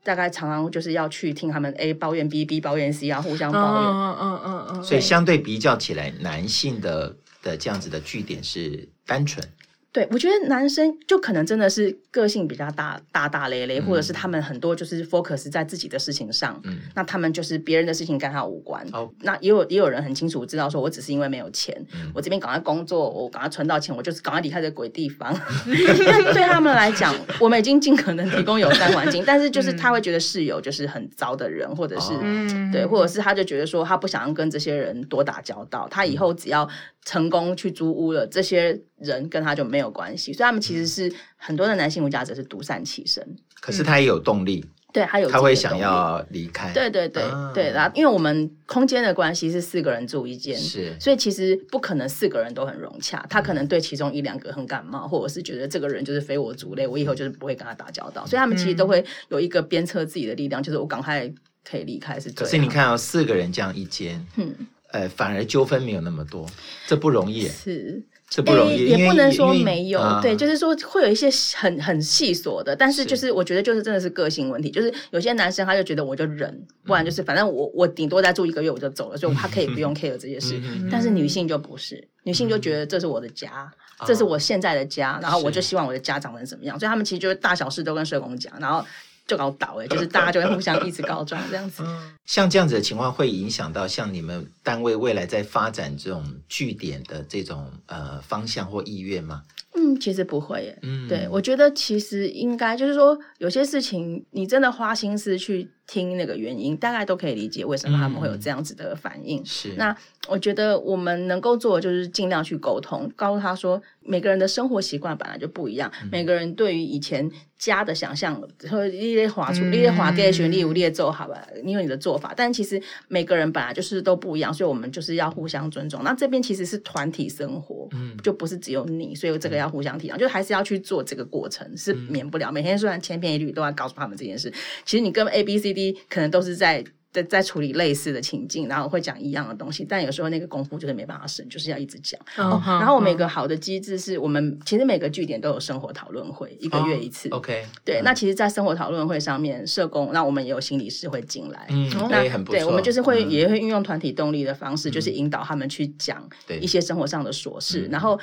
大概常常就是要去听他们 A 抱怨 B，B 抱怨 C 啊，互相抱怨。嗯嗯嗯嗯。所以相对比较起来，男性的的这样子的据点是单纯。对，我觉得男生就可能真的是个性比较大大大咧咧，嗯、或者是他们很多就是 focus 在自己的事情上，嗯，那他们就是别人的事情跟他无关。哦，那也有也有人很清楚知道说，我只是因为没有钱，嗯、我这边赶快工作，我赶快存到钱，我就是赶快离开这鬼地方。对他们来讲，我们已经尽可能提供友善环境，但是就是他会觉得室友就是很糟的人，或者是、哦、对，或者是他就觉得说他不想要跟这些人多打交道，他以后只要成功去租屋了，这些人跟他就没有关系，所以他们其实是很多的男性无家者是独善其身，可是他也有动力，嗯、对他有，他会想要离开，对对对、啊、对，然后因为我们空间的关系是四个人住一间，是，所以其实不可能四个人都很融洽，他可能对其中一两个很感冒，或者是觉得这个人就是非我族类，我以后就是不会跟他打交道，所以他们其实都会有一个鞭策自己的力量，就是我赶快可以离开是。可是你看到、哦、四个人这样一间，嗯，呃，反而纠纷没有那么多，这不容易，是。这不容易，也不能说没有，啊、对，就是说会有一些很很细琐的，但是就是我觉得就是真的是个性问题，是就是有些男生他就觉得我就忍，不然就是反正我我顶多再住一个月我就走了，所以他可以不用 care 这些事，但是女性就不是，女性就觉得这是我的家，这是我现在的家，然后我就希望我的家长成怎么样，所以他们其实就是大小事都跟社工讲，然后。就搞倒哎，就是大家就会互相一直告状这样子。像这样子的情况，会影响到像你们单位未来在发展这种据点的这种呃方向或意愿吗？嗯，其实不会耶。嗯，对，我觉得其实应该就是说，有些事情你真的花心思去听那个原因，大概都可以理解为什么他们会有这样子的反应。是，那我觉得我们能够做的就是尽量去沟通，告诉他说。每个人的生活习惯本来就不一样，嗯、每个人对于以前家的想象，说你列划出，你列划给选例，我列奏好吧，你有你的做法。但其实每个人本来就是都不一样，所以我们就是要互相尊重。那这边其实是团体生活，嗯，就不是只有你，所以这个要互相体谅，嗯、就还是要去做这个过程，是免不了。每天虽然千篇一律都要告诉他们这件事，其实你跟 A、B、C、可能都是在。在在处理类似的情境，然后会讲一样的东西，但有时候那个功夫就是没办法省，就是要一直讲。Oh, 哦，然后我们有个好的机制是我们其实每个据点都有生活讨论会，一个月一次。Oh, OK，对。嗯、那其实，在生活讨论会上面，社工那我们也有心理师会进来。嗯，那很不错。对，我们就是会、嗯、也会运用团体动力的方式，就是引导他们去讲一些生活上的琐事。然后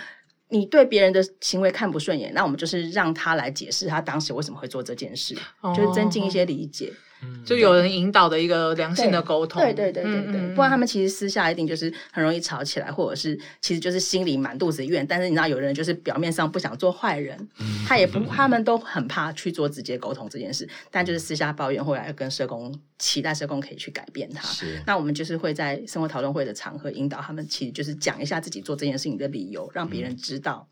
你对别人的行为看不顺眼，那我们就是让他来解释他当时为什么会做这件事，oh, 就是增进一些理解。就有人引导的一个良性的沟通，对对对对对，对，嗯、不然他们其实私下一定就是很容易吵起来，或者是其实就是心里满肚子怨。但是你知道，有人就是表面上不想做坏人，嗯、他也不，他们都很怕去做直接沟通这件事，但就是私下抱怨，后来跟社工期待社工可以去改变他。是，那我们就是会在生活讨论会的场合引导他们，其实就是讲一下自己做这件事情的理由，让别人知道。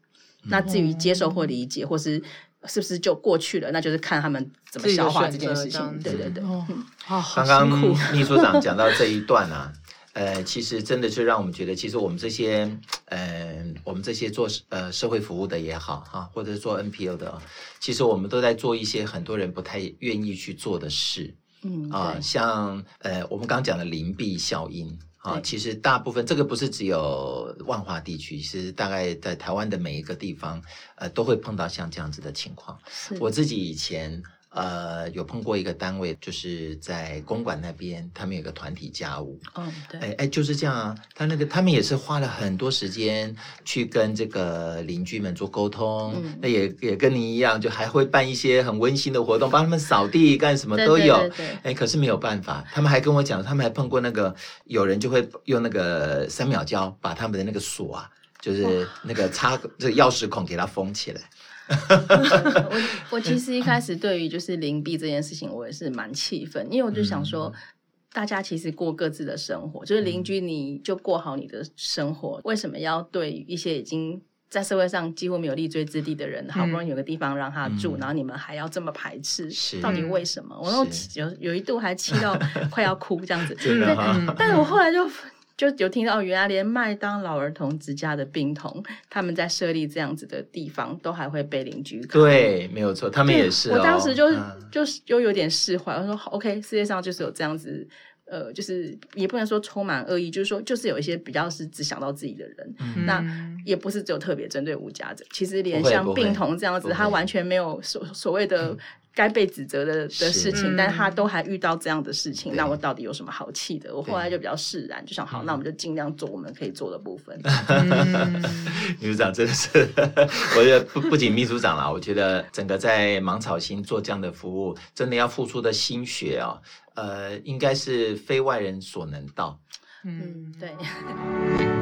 嗯、那至于接受或理解，或是。是不是就过去了？那就是看他们怎么消化这件事情。对对对。哦，刚刚秘书长讲到这一段啊，呃，其实真的是让我们觉得，其实我们这些，呃，我们这些做呃社会服务的也好哈，或者是做 NPO 的，其实我们都在做一些很多人不太愿意去做的事。嗯啊，像呃，我们刚刚讲的邻避效应。啊，其实大部分这个不是只有万华地区，其实大概在台湾的每一个地方，呃，都会碰到像这样子的情况。是我自己以前。呃，有碰过一个单位，就是在公馆那边，他们有个团体家务。嗯，对。哎哎，就是这样啊。他那个，他们也是花了很多时间去跟这个邻居们做沟通。嗯。那也也跟您一样，就还会办一些很温馨的活动，帮他们扫地干什么都有。对对对对。哎，可是没有办法，他们还跟我讲，他们还碰过那个有人就会用那个三秒胶把他们的那个锁啊，就是那个插这个钥匙孔给它封起来。我我其实一开始对于就是灵璧这件事情，我也是蛮气愤，因为我就想说，大家其实过各自的生活，就是邻居你就过好你的生活，为什么要对一些已经在社会上几乎没有立锥之地的人，好不容易有个地方让他住，然后你们还要这么排斥，到底为什么？我有有有一度还气到快要哭这样子，对，但是我后来就。就有听到，原来连麦当劳儿童之家的病童，他们在设立这样子的地方，都还会被邻居看。对，没有错，他们也是、哦。我当时就、嗯、就是就有点释怀，我说 OK，世界上就是有这样子，呃，就是也不能说充满恶意，就是说就是有一些比较是只想到自己的人，嗯、那也不是只有特别针对无家者，其实连像病童这样子，他完全没有所所谓的。该被指责的的事情，但他都还遇到这样的事情，那我到底有什么好气的？我后来就比较释然，就想好，那我们就尽量做我们可以做的部分。秘书长真的是，我觉得不不仅秘书长啦，我觉得整个在芒草心做这样的服务，真的要付出的心血哦，呃，应该是非外人所能到。嗯，对。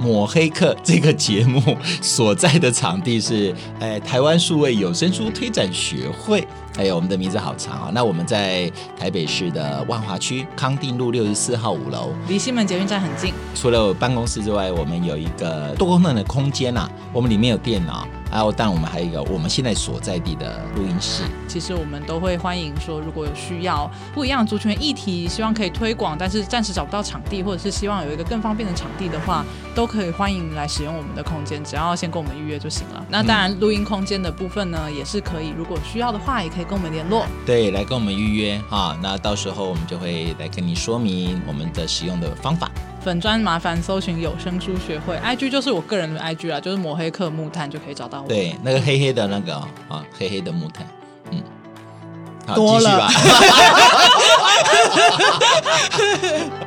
抹黑客这个节目所在的场地是，呃，台湾数位有声书推展学会。还有我们的名字好长啊！那我们在台北市的万华区康定路六十四号五楼，离西门捷运站很近。除了办公室之外，我们有一个多功能的空间啊，我们里面有电脑。还有，但我们还有一个我们现在所在地的录音室。其实我们都会欢迎说，如果有需要不一样的族群议题，希望可以推广，但是暂时找不到场地，或者是希望有一个更方便的场地的话，都可以欢迎来使用我们的空间，只要先跟我们预约就行了。那当然，录音空间的部分呢，也是可以，如果需要的话，也可以跟我们联络。对，来跟我们预约哈。那到时候我们就会来跟你说明我们的使用的方法。粉专麻烦搜寻有声书学会，IG 就是我个人的 IG 啦，就是抹黑客木炭就可以找到我。对，那个黑黑的那个啊，黑黑的木炭，嗯，好，多了继续吧。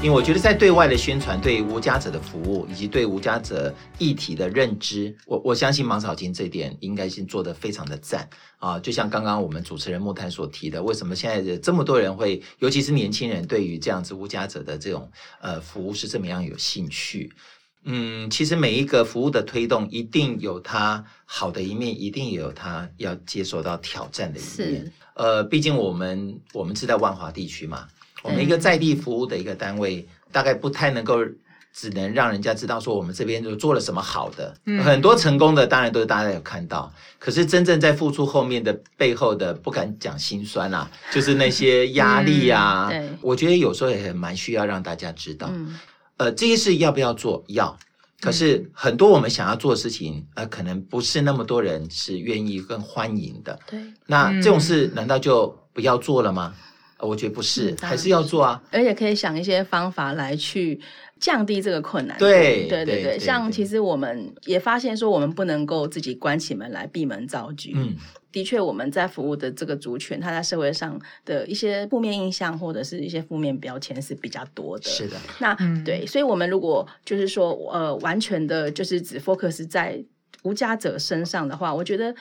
因为我觉得，在对外的宣传、对无家者的服务以及对无家者议题的认知，我我相信芒草金这一点应该是做得非常的赞啊！就像刚刚我们主持人木炭所提的，为什么现在这么多人会，尤其是年轻人，对于这样子无家者的这种呃服务是这么样有兴趣？嗯，其实每一个服务的推动，一定有它好的一面，一定也有它要接受到挑战的一面。是呃，毕竟我们我们是在万华地区嘛。我们一个在地服务的一个单位，大概不太能够只能让人家知道说我们这边就做了什么好的，嗯、很多成功的当然都是大家有看到，可是真正在付出后面的背后的不敢讲心酸啊，就是那些压力啊，嗯、我觉得有时候也蛮需要让大家知道，嗯、呃，这些事要不要做？要，可是很多我们想要做的事情，呃，可能不是那么多人是愿意跟欢迎的，对，那这种事难道就不要做了吗？我觉得不是，还是要做啊，而且可以想一些方法来去降低这个困难。对对对对，像其实我们也发现说，我们不能够自己关起门来闭门造车。嗯，的确，我们在服务的这个族群，他在社会上的一些负面印象或者是一些负面标签是比较多的。是的，那对，所以我们如果就是说，呃，完全的就是只 focus 在无家者身上的话，我觉得。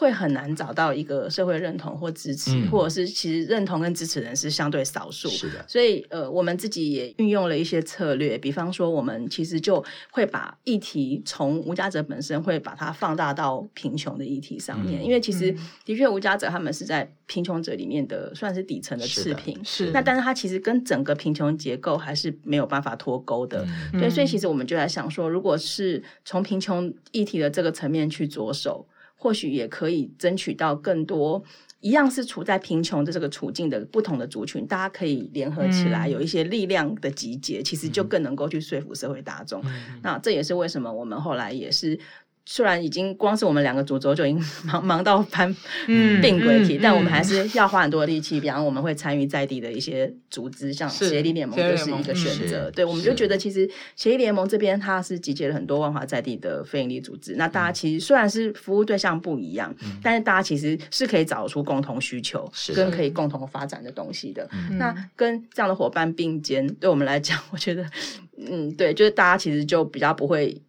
会很难找到一个社会认同或支持，嗯、或者是其实认同跟支持人是相对少数。是的，所以呃，我们自己也运用了一些策略，比方说，我们其实就会把议题从无家者本身会把它放大到贫穷的议题上面，嗯、因为其实的确无家者他们是在贫穷者里面的算是底层的次品，是那但是他其实跟整个贫穷结构还是没有办法脱钩的。嗯、对，所以其实我们就在想说，如果是从贫穷议题的这个层面去着手。或许也可以争取到更多一样是处在贫穷的这个处境的不同的族群，大家可以联合起来，有一些力量的集结，嗯、其实就更能够去说服社会大众。嗯、那这也是为什么我们后来也是。虽然已经光是我们两个主轴就已经 忙忙到攀并轨体，但我们还是要花很多力气。比方我们会参与在地的一些组织，像协力联盟就是一个选择。对，我们就觉得其实协力联盟这边它是集结了很多万华在地的非营利组织。那大家其实虽然是服务对象不一样，但是大家其实是可以找出共同需求跟可以共同发展的东西的。那跟这样的伙伴并肩，对我们来讲，我觉得，嗯，对，就是大家其实就比较不会。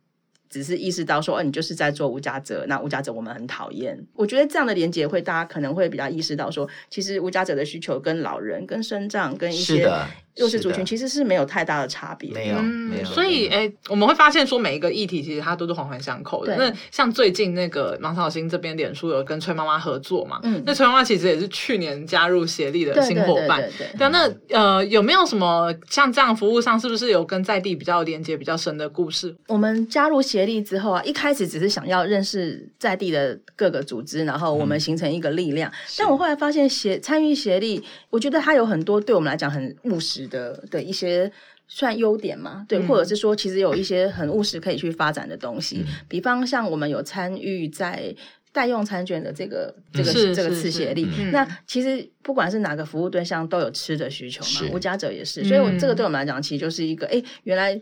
只是意识到说，哦，你就是在做无家者，那无家者我们很讨厌。我觉得这样的连接会，大家可能会比较意识到说，其实无家者的需求跟老人、跟生障、跟一些。弱势族群其实是没有太大的差别，没有，没有。所以，哎，我们会发现说，每一个议题其实它都是环环相扣的。那像最近那个芒草心这边，脸书有跟崔妈妈合作嘛？嗯，那崔妈妈其实也是去年加入协力的新伙伴。对，那呃，有没有什么像这样服务上，是不是有跟在地比较连接比较深的故事？我们加入协力之后啊，一开始只是想要认识在地的各个组织，然后我们形成一个力量。但我后来发现，协参与协力，我觉得它有很多对我们来讲很务实。的的一些算优点嘛，对，或者是说其实有一些很务实可以去发展的东西，嗯、比方像我们有参与在代用餐券的这个这个这个次协力，嗯、那其实不管是哪个服务对象都有吃的需求嘛，是无家者也是，所以我这个对我们来讲其实就是一个哎，原来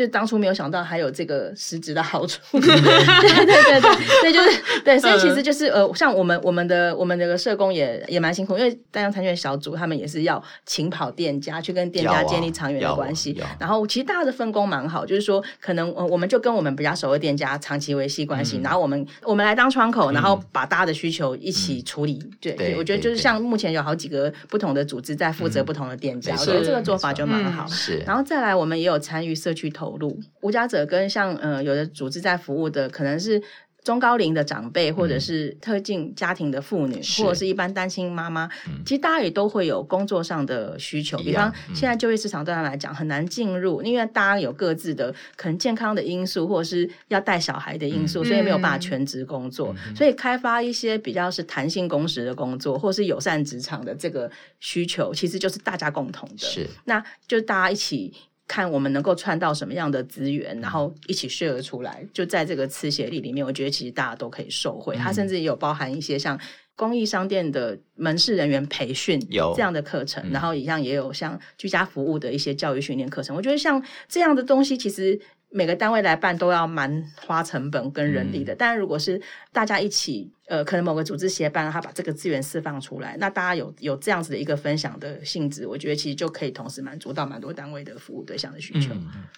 就当初没有想到还有这个实质的好处，对对对对对，就是对，所以其实就是呃，像我们我们的我们的社工也也蛮辛苦，因为代用参选小组他们也是要勤跑店家去跟店家建立长远的关系，然后其实大家的分工蛮好，就是说可能呃我们就跟我们比较熟的店家长期维系关系，然后我们我们来当窗口，然后把大家的需求一起处理。对，我觉得就是像目前有好几个不同的组织在负责不同的店家，我觉得这个做法就蛮好。是，然后再来我们也有参与社区投入无家者跟像呃有的组织在服务的可能是中高龄的长辈，或者是特定家庭的妇女，嗯、或者是一般单亲妈妈，嗯、其实大家也都会有工作上的需求。比方现在就业市场对他们来讲很难进入，因为大家有各自的可能健康的因素，或者是要带小孩的因素，嗯、所以没有办法全职工作。嗯、所以开发一些比较是弹性工时的工作，或是友善职场的这个需求，其实就是大家共同的。是，那就大家一起。看我们能够串到什么样的资源，然后一起 share 出来，就在这个词协力里面，我觉得其实大家都可以受惠。它甚至也有包含一些像公益商店的门市人员培训有这样的课程，然后一样也有像居家服务的一些教育训练课程。我觉得像这样的东西，其实每个单位来办都要蛮花成本跟人力的。但如果是大家一起。呃，可能某个组织协办，他把这个资源释放出来，那大家有有这样子的一个分享的性质，我觉得其实就可以同时满足到蛮多单位的服务对象的需求。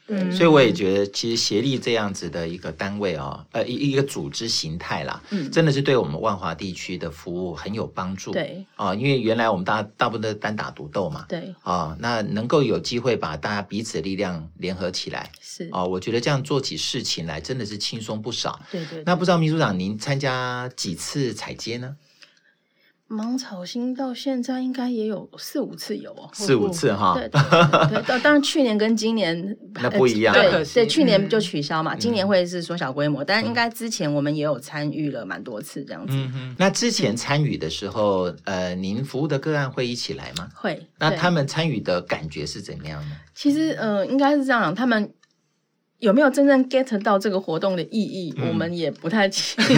嗯，对，所以我也觉得，其实协力这样子的一个单位哦，呃，一一个组织形态啦，嗯，真的是对我们万华地区的服务很有帮助。对，啊，因为原来我们大大部分都单打独斗嘛，对，啊，那能够有机会把大家彼此的力量联合起来，是啊，我觉得这样做起事情来真的是轻松不少。对对，那不知道秘书长您参加几次采接呢？芒草心到现在应该也有四五次有哦，四五次哈。对对对，当然去年跟今年 那不一样。对对，去年就取消嘛，今年会是缩小规模，但应该之前我们也有参与了蛮多次这样子。那之前参与的时候，呃，您服务的个案会一起来吗？会。那他们参与的感觉是怎么样呢？其实，呃，应该是这样，他们。有没有真正 get 到这个活动的意义？嗯、我们也不太清楚。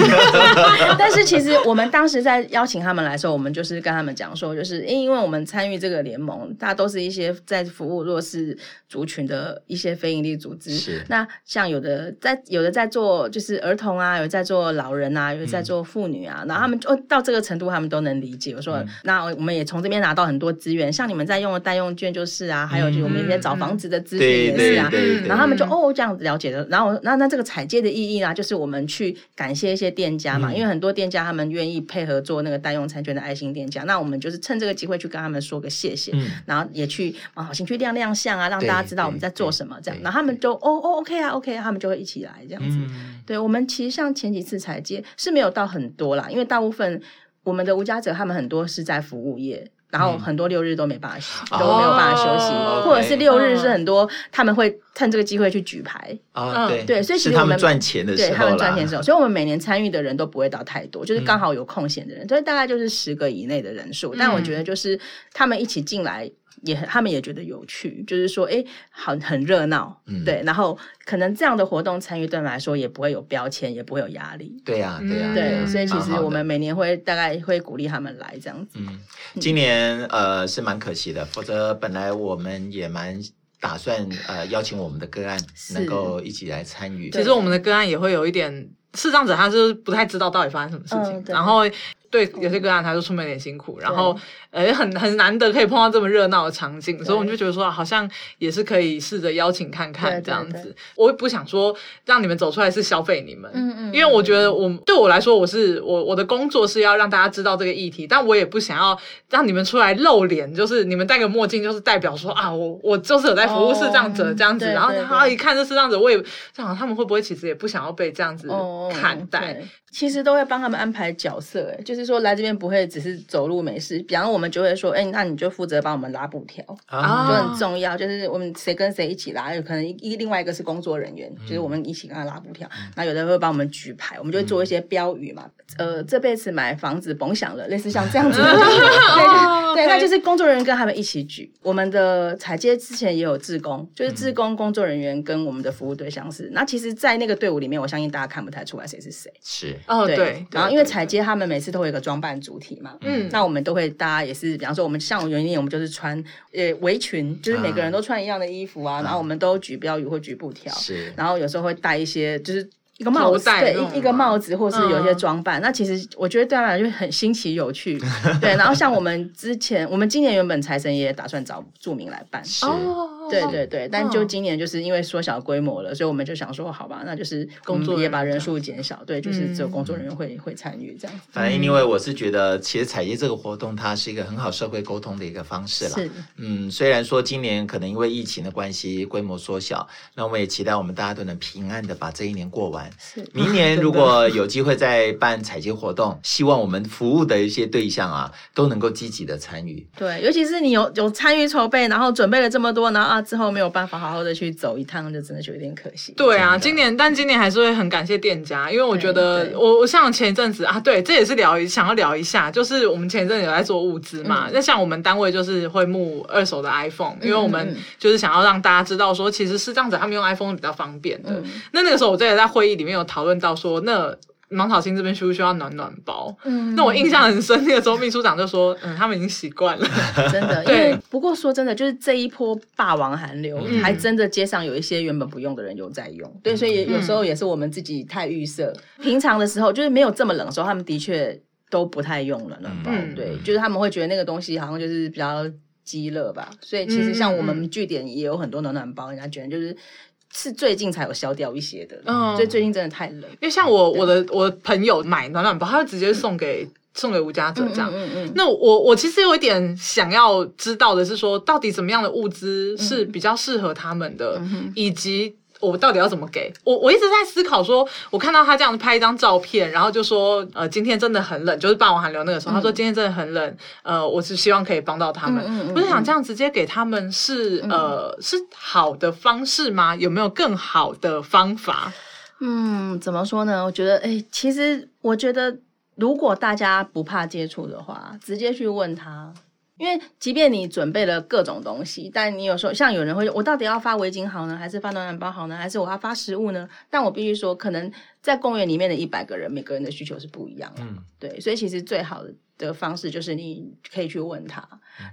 但是其实我们当时在邀请他们来的时候，我们就是跟他们讲说，就是因为我们参与这个联盟，大家都是一些在服务弱势族群的一些非营利组织。是。那像有的在有的在做就是儿童啊，有在做老人啊，有在做妇女啊，然后他们就到这个程度，他们都能理解。我说，嗯、那我们也从这边拿到很多资源，像你们在用的代用券就是啊，还有就是我们一些找房子的资源也是啊。然后他们就哦这样。了解的，然后那那这个采接的意义呢，就是我们去感谢一些店家嘛，嗯、因为很多店家他们愿意配合做那个代用餐券的爱心店家，那我们就是趁这个机会去跟他们说个谢谢，嗯、然后也去啊，好心去亮亮相啊，让大家知道我们在做什么这样，然后他们就哦哦 OK 啊 OK，啊他们就会一起来这样子。嗯、对我们其实像前几次采接是没有到很多啦，因为大部分我们的无家者他们很多是在服务业。然后很多六日都没办法，嗯、都没有办法休息，哦、或者是六日是很多他们会趁这个机会去举牌。啊，对对，所以其实他们赚钱的时候，对他们赚钱的时候，所以我们每年参与的人都不会到太多，就是刚好有空闲的人，嗯、所以大概就是十个以内的人数。但我觉得就是他们一起进来。也他们也觉得有趣，就是说，哎，很很热闹，嗯、对，然后可能这样的活动参与对我们来说也不会有标签，也不会有压力。对呀、啊，对呀、啊，对，所以其实我们每年会大概会鼓励他们来这样子。嗯，今年呃是蛮可惜的，否则本来我们也蛮打算呃邀请我们的个案能够一起来参与。其实我们的个案也会有一点，视障者他是不太知道到底发生什么事情，嗯、然后。对，有些个案他说出门有点辛苦，然后呃很很难得可以碰到这么热闹的场景，所以我们就觉得说好像也是可以试着邀请看看这样子。我也不想说让你们走出来是消费你们，嗯嗯，因为我觉得我对我来说我是我我的工作是要让大家知道这个议题，但我也不想要让你们出来露脸，就是你们戴个墨镜就是代表说啊我我就是有在服务视障者这样子，然后他一看这视障者，我也想他们会不会其实也不想要被这样子看待。其实都会帮他们安排角色，哎，就是说来这边不会只是走路没事，比方我们就会说，哎，那你就负责帮我们拉布条，啊，就很重要，就是我们谁跟谁一起拉，有可能一另外一个是工作人员，就是我们一起跟他拉布条，那有的会帮我们举牌，我们就会做一些标语嘛，呃，这辈子买房子甭想了，类似像这样子的，对，那就是工作人员跟他们一起举。我们的采接之前也有志工，就是志工工作人员跟我们的服务对象是，那其实，在那个队伍里面，我相信大家看不太出来谁是谁，是。哦，对，然后因为采接他们每次都会会有个装扮主题嘛，嗯，那我们都会大家也是，比方说我们像园艺，我们就是穿呃围裙，就是每个人都穿一样的衣服啊，然后我们都举标语或举布条，是，然后有时候会戴一些就是。一个帽子，对，一一个帽子，或是有一些装扮。嗯、那其实我觉得对他来说很新奇有趣，对。然后像我们之前，我们今年原本财神爷打算找著名来办，是，对对对。但就今年就是因为缩小规模了，所以我们就想说，好吧，那就是工作也把人数减小，对，就是只有工作人员会、嗯、会参与这样。反正因为我是觉得，其实采集这个活动，它是一个很好社会沟通的一个方式了。是，嗯，虽然说今年可能因为疫情的关系规模缩小，那我们也期待我们大家都能平安的把这一年过完。是，明年如果有机会再办采集活动，希望我们服务的一些对象啊，都能够积极的参与。对，尤其是你有有参与筹备，然后准备了这么多，然后啊之后没有办法好好的去走一趟，就真的就有点可惜。对啊，今年但今年还是会很感谢店家，因为我觉得我我像前一阵子啊，对，这也是聊一想要聊一下，就是我们前一阵子有在做物资嘛，那、嗯、像我们单位就是会募二手的 iPhone，因为我们就是想要让大家知道说，其实是这样子，他们用 iPhone 比较方便的。嗯、那那个时候我在在会议里面有讨论到说，那芒草心这边需不需要暖暖包？嗯，那我印象很深，那个时候秘书长就说，嗯，他们已经习惯了，真的。对，因为不过说真的，就是这一波霸王寒流，嗯、还真的街上有一些原本不用的人有在用。对，所以有时候也是我们自己太预设。嗯、平常的时候，就是没有这么冷的时候，他们的确都不太用暖暖包。嗯、对，就是他们会觉得那个东西好像就是比较积热吧。所以其实像我们据点也有很多暖暖包，人家觉得就是。是最近才有消掉一些的，嗯，所以最近真的太冷。因为像我我的我的朋友买暖暖包，他就直接送给送给吴家泽这样。嗯嗯。那我我其实有一点想要知道的是说，到底怎么样的物资是比较适合他们的，以及。我到底要怎么给我？我一直在思考说，说我看到他这样子拍一张照片，然后就说，呃，今天真的很冷，就是霸王寒流那个时候，嗯、他说今天真的很冷，呃，我是希望可以帮到他们。嗯嗯嗯、我就想这样直接给他们是呃是好的方式吗？有没有更好的方法？嗯，怎么说呢？我觉得，哎、欸，其实我觉得，如果大家不怕接触的话，直接去问他。因为即便你准备了各种东西，但你有时候像有人会说，我到底要发围巾好呢，还是发暖暖包好呢，还是我要发食物呢？但我必须说，可能在公园里面的一百个人，每个人的需求是不一样的。嗯，对，所以其实最好的。的方式就是你可以去问他，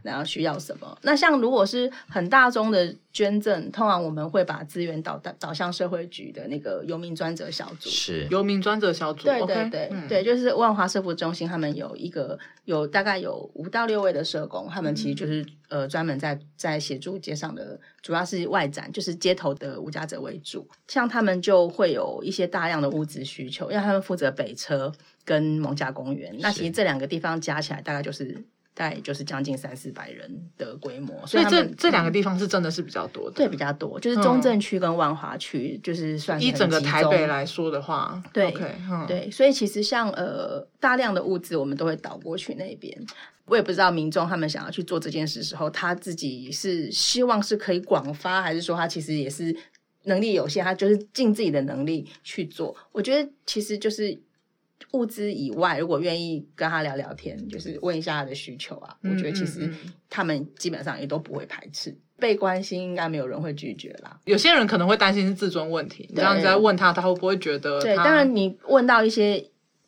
然后需要什么。那像如果是很大宗的捐赠，通常我们会把资源导导导向社会局的那个游民专责小组。是游民专责小组。对对对、嗯、对，就是万华社福中心，他们有一个有大概有五到六位的社工，他们其实就是、嗯、呃专门在在协助街上的，主要是外展，就是街头的无家者为主。像他们就会有一些大量的物资需求，因为他们负责北车。跟蒙家公园，那其实这两个地方加起来大概就是大概就是将近三四百人的规模，所以这这两个地方是真的是比较多的，对，比较多，就是中正区跟万华区就是算是以整个台北来说的话，对对，所以其实像呃大量的物资我们都会导过去那边，我也不知道民众他们想要去做这件事的时候，他自己是希望是可以广发，还是说他其实也是能力有限，他就是尽自己的能力去做，我觉得其实就是。物资以外，如果愿意跟他聊聊天，就是问一下他的需求啊，嗯、我觉得其实他们基本上也都不会排斥，被关心应该没有人会拒绝啦。有些人可能会担心是自尊问题，你这样子在问他，他会不会觉得？对，当然你问到一些，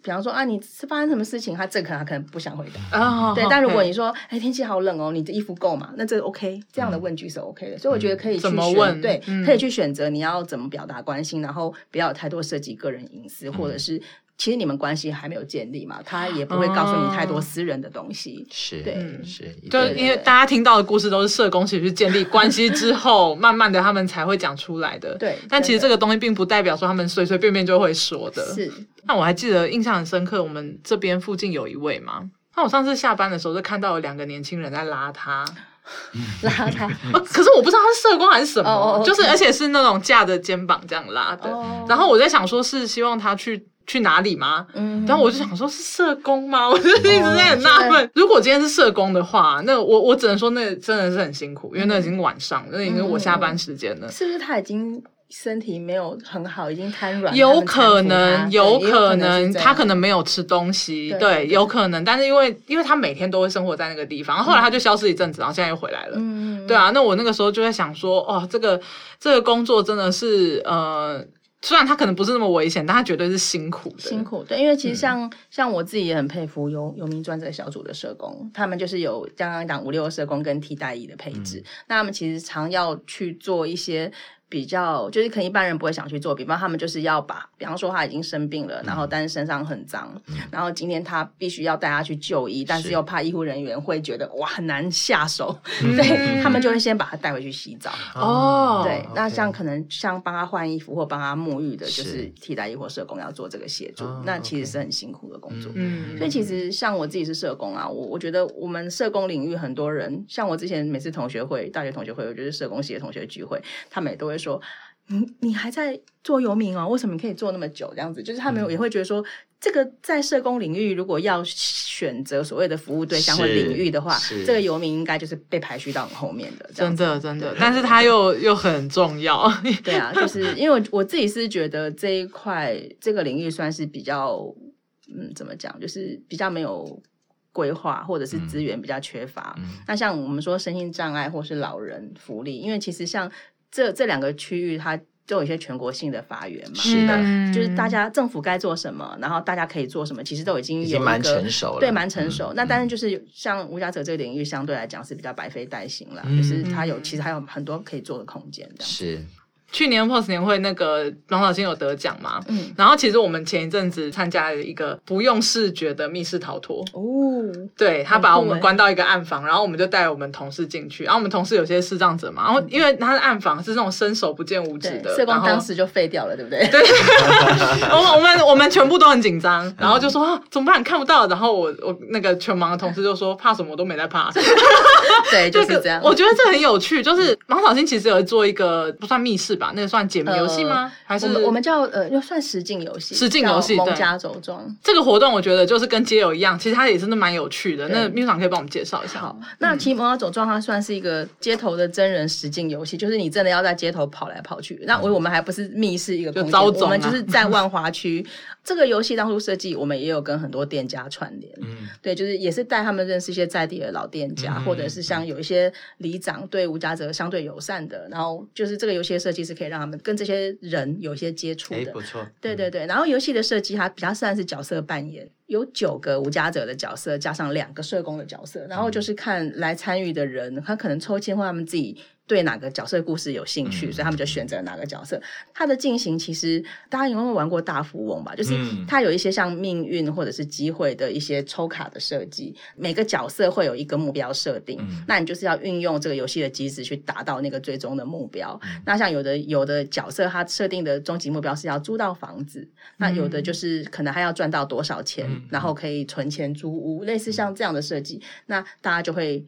比方说啊，你是发生什么事情，他这可能他可能不想回答啊。对，但如果你说，哎，天气好冷哦，你的衣服够吗？那这个 OK，这样的问句是 OK 的，嗯、所以我觉得可以去怎么问？对，嗯、可以去选择你要怎么表达关心，然后不要有太多涉及个人隐私，嗯、或者是。其实你们关系还没有建立嘛，他也不会告诉你太多私人的东西。是，对，是，就因为大家听到的故事都是社工其实建立关系之后，慢慢的他们才会讲出来的。对，但其实这个东西并不代表说他们随随便便就会说的。是，那我还记得印象很深刻，我们这边附近有一位嘛，那我上次下班的时候就看到有两个年轻人在拉他，拉他，可是我不知道他是社工还是什么，就是而且是那种架着肩膀这样拉的。然后我在想说，是希望他去。去哪里吗？嗯，然后我就想说，是社工吗？我就一直在很纳闷。如果今天是社工的话，那我我只能说，那真的是很辛苦，因为那已经晚上，那已经我下班时间了。是不是他已经身体没有很好，已经瘫软？有可能，有可能，他可能没有吃东西，对，有可能。但是因为因为他每天都会生活在那个地方，后来他就消失一阵子，然后现在又回来了。嗯，对啊。那我那个时候就在想说，哦，这个这个工作真的是呃。虽然他可能不是那么危险，但他绝对是辛苦的。辛苦，对，因为其实像、嗯、像我自己也很佩服游游民专责小组的社工，他们就是有刚刚讲五六个社工跟替代役的配置，嗯、那他们其实常要去做一些。比较就是可能一般人不会想去做，比方他们就是要把，比方说他已经生病了，嗯、然后但是身上很脏，嗯、然后今天他必须要带他去就医，但是又怕医护人员会觉得哇很难下手，嗯、对他们就会先把他带回去洗澡。哦，对，那像可能像帮他换衣服或帮他沐浴的，就是替代医或社工要做这个协助，那其实是很辛苦的工作。嗯，所以其实像我自己是社工啊，我我觉得我们社工领域很多人，像我之前每次同学会、大学同学会，我觉得社工系的同学聚会，他们也都会。说你你还在做游民哦？为什么你可以做那么久？这样子，就是他们也会觉得说，嗯、这个在社工领域，如果要选择所谓的服务对象或领域的话，这个游民应该就是被排序到很后面的。真的真的，但是他又又很重要。对啊，就是因为我我自己是觉得这一块这个领域算是比较嗯，怎么讲，就是比较没有规划，或者是资源比较缺乏。嗯、那像我们说身心障碍或是老人福利，因为其实像。这这两个区域，它都有一些全国性的法源嘛，是的，就是大家政府该做什么，然后大家可以做什么，其实都已经有一个已经蛮成熟了，对，蛮成熟。嗯、那当然就是像无家者这个领域，相对来讲是比较百废待兴了，嗯、就是它有其实还有很多可以做的空间，这样是。去年 POS 年会那个王老师有得奖嘛？嗯，然后其实我们前一阵子参加了一个不用视觉的密室逃脱哦，对，他把我们关到一个暗房，然后我们就带我们同事进去，然后我们同事有些视障者嘛，然后因为他的暗房是那种伸手不见五指的，社工当时就废掉了，对不对？对，我们我们我们全部都很紧张，然后就说怎么办？看不到，然后我我那个全盲的同事就说怕什么我都没在怕，对，就是这样。我觉得这很有趣，就是王小新其实有做一个不算密室吧。那个算解谜游戏吗？还是我们叫呃，又算实境游戏？实境游戏，艋舺走庄这个活动，我觉得就是跟街友一样，其实它也真的蛮有趣的。那秘书长可以帮我们介绍一下。好，那其实艋舺走庄它算是一个街头的真人实境游戏，就是你真的要在街头跑来跑去。那我我们还不是密室一个空间，我们就是在万华区。这个游戏当初设计，我们也有跟很多店家串联。嗯，对，就是也是带他们认识一些在地的老店家，或者是像有一些里长对吴家泽相对友善的，然后就是这个游戏的设计是可以让他们跟这些人有一些接触的，哎，不错。对对对，然后游戏的设计它比较算是角色扮演，有九个无家者的角色，加上两个社工的角色，然后就是看来参与的人，他可能抽签或他们自己。对哪个角色故事有兴趣，嗯、所以他们就选择哪个角色。它的进行其实大家有没有玩过大富翁吧？就是它有一些像命运或者是机会的一些抽卡的设计，每个角色会有一个目标设定，嗯、那你就是要运用这个游戏的机制去达到那个最终的目标。嗯、那像有的有的角色，他设定的终极目标是要租到房子，嗯、那有的就是可能还要赚到多少钱，嗯、然后可以存钱租屋，类似像这样的设计，那大家就会。